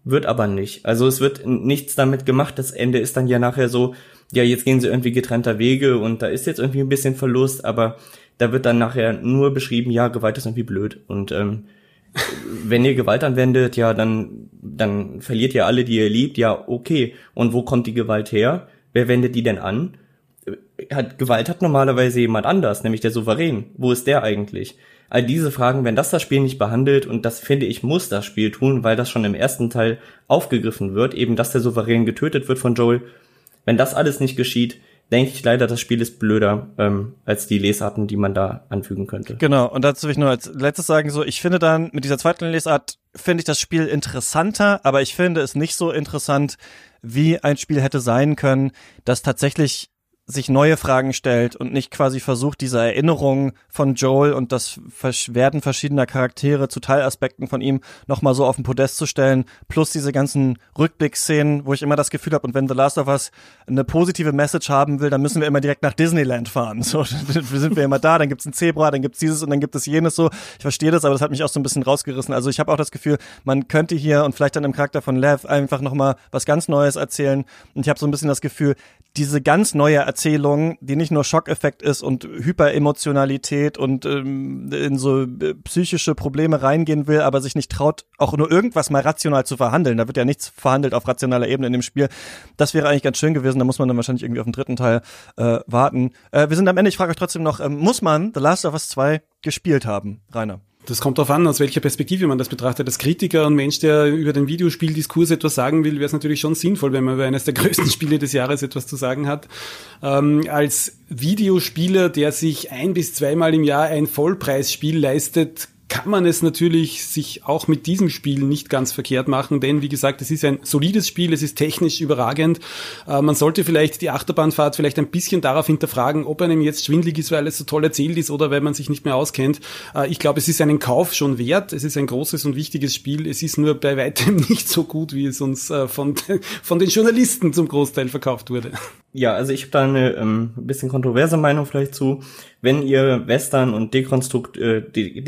Wird aber nicht. Also es wird nichts damit gemacht. Das Ende ist dann ja nachher so, ja, jetzt gehen sie irgendwie getrennter Wege und da ist jetzt irgendwie ein bisschen Verlust, aber da wird dann nachher nur beschrieben, ja, Gewalt ist irgendwie blöd. Und ähm, wenn ihr Gewalt anwendet, ja, dann, dann verliert ihr alle, die ihr liebt, ja, okay. Und wo kommt die Gewalt her? Wer wendet die denn an? Hat, Gewalt hat normalerweise jemand anders, nämlich der Souverän. Wo ist der eigentlich? All diese Fragen, wenn das das Spiel nicht behandelt, und das finde ich muss das Spiel tun, weil das schon im ersten Teil aufgegriffen wird, eben dass der Souverän getötet wird von Joel, wenn das alles nicht geschieht, denke ich leider, das Spiel ist blöder ähm, als die Lesarten, die man da anfügen könnte. Genau, und dazu will ich nur als letztes sagen, so, ich finde dann mit dieser zweiten Lesart, finde ich das Spiel interessanter, aber ich finde es nicht so interessant, wie ein Spiel hätte sein können, das tatsächlich sich neue Fragen stellt und nicht quasi versucht, diese Erinnerung von Joel und das Werden verschiedener Charaktere zu Teilaspekten von ihm nochmal so auf den Podest zu stellen, plus diese ganzen Rückblickszenen, wo ich immer das Gefühl habe, und wenn The Last of Us eine positive Message haben will, dann müssen wir immer direkt nach Disneyland fahren. So sind wir immer da, dann gibt's ein Zebra, dann gibt's dieses und dann gibt es jenes so. Ich verstehe das, aber das hat mich auch so ein bisschen rausgerissen. Also ich habe auch das Gefühl, man könnte hier und vielleicht dann im Charakter von Lev einfach nochmal was ganz Neues erzählen. Und ich habe so ein bisschen das Gefühl, diese ganz neue Erzählung, die nicht nur Schockeffekt ist und Hyperemotionalität und ähm, in so äh, psychische Probleme reingehen will, aber sich nicht traut, auch nur irgendwas mal rational zu verhandeln. Da wird ja nichts verhandelt auf rationaler Ebene in dem Spiel. Das wäre eigentlich ganz schön gewesen. Da muss man dann wahrscheinlich irgendwie auf den dritten Teil äh, warten. Äh, wir sind am Ende. Ich frage euch trotzdem noch, ähm, muss man The Last of Us 2 gespielt haben, Rainer? Das kommt darauf an, aus welcher Perspektive man das betrachtet. Als Kritiker und Mensch, der über den Videospieldiskurs etwas sagen will, wäre es natürlich schon sinnvoll, wenn man über eines der größten Spiele des Jahres etwas zu sagen hat. Ähm, als Videospieler, der sich ein bis zweimal im Jahr ein Vollpreisspiel leistet, kann man es natürlich sich auch mit diesem Spiel nicht ganz verkehrt machen, denn wie gesagt, es ist ein solides Spiel, es ist technisch überragend. Äh, man sollte vielleicht die Achterbahnfahrt vielleicht ein bisschen darauf hinterfragen, ob einem jetzt schwindlig ist, weil es so toll erzählt ist oder weil man sich nicht mehr auskennt. Äh, ich glaube, es ist einen Kauf schon wert. Es ist ein großes und wichtiges Spiel. Es ist nur bei weitem nicht so gut, wie es uns äh, von, von den Journalisten zum Großteil verkauft wurde. Ja, also ich habe da eine ähm, bisschen kontroverse Meinung vielleicht zu. Wenn ihr Western und Dekonstrukt, äh, De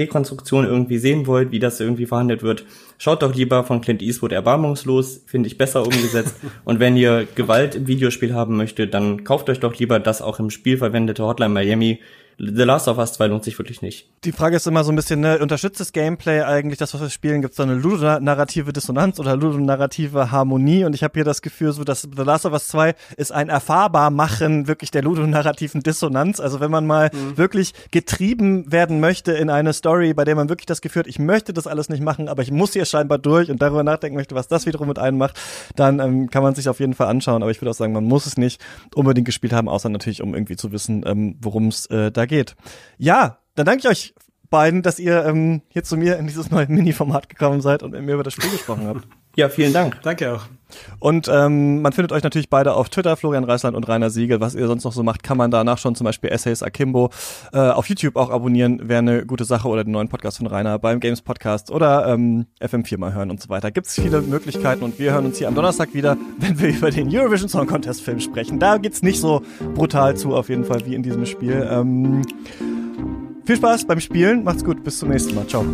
Dekonstruktion irgendwie sehen wollt, wie das irgendwie verhandelt wird, schaut doch lieber von Clint Eastwood erbarmungslos, finde ich besser umgesetzt. und wenn ihr Gewalt im Videospiel haben möchtet, dann kauft euch doch lieber das auch im Spiel verwendete Hotline Miami The Last of Us 2 lohnt sich wirklich nicht. Die Frage ist immer so ein bisschen, ne, unterstützt das Gameplay eigentlich das, was wir spielen? Gibt es da eine ludonarrative Dissonanz oder ludonarrative Harmonie? Und ich habe hier das Gefühl, so dass The Last of Us 2 ist ein erfahrbar machen wirklich der ludonarrativen Dissonanz. Also wenn man mal mhm. wirklich getrieben werden möchte in eine Story, bei der man wirklich das Gefühl hat, ich möchte das alles nicht machen, aber ich muss hier scheinbar durch und darüber nachdenken möchte, was das wiederum mit einem macht, dann ähm, kann man sich auf jeden Fall anschauen. Aber ich würde auch sagen, man muss es nicht unbedingt gespielt haben, außer natürlich, um irgendwie zu wissen, ähm, worum es äh, da geht. Ja, dann danke ich euch beiden, dass ihr ähm, hier zu mir in dieses neue Mini-Format gekommen seid und mit mir über das Spiel gesprochen habt. Ja, vielen Dank. Danke auch. Und ähm, man findet euch natürlich beide auf Twitter, Florian Reisland und Rainer Siegel. Was ihr sonst noch so macht, kann man danach schon zum Beispiel Essays Akimbo äh, auf YouTube auch abonnieren, wäre eine gute Sache oder den neuen Podcast von Rainer beim Games Podcast oder ähm, FM4 mal hören und so weiter. Gibt es viele Möglichkeiten und wir hören uns hier am Donnerstag wieder, wenn wir über den Eurovision Song Contest Film sprechen. Da geht's nicht so brutal zu, auf jeden Fall, wie in diesem Spiel. Ähm, viel Spaß beim Spielen, macht's gut, bis zum nächsten Mal. Ciao.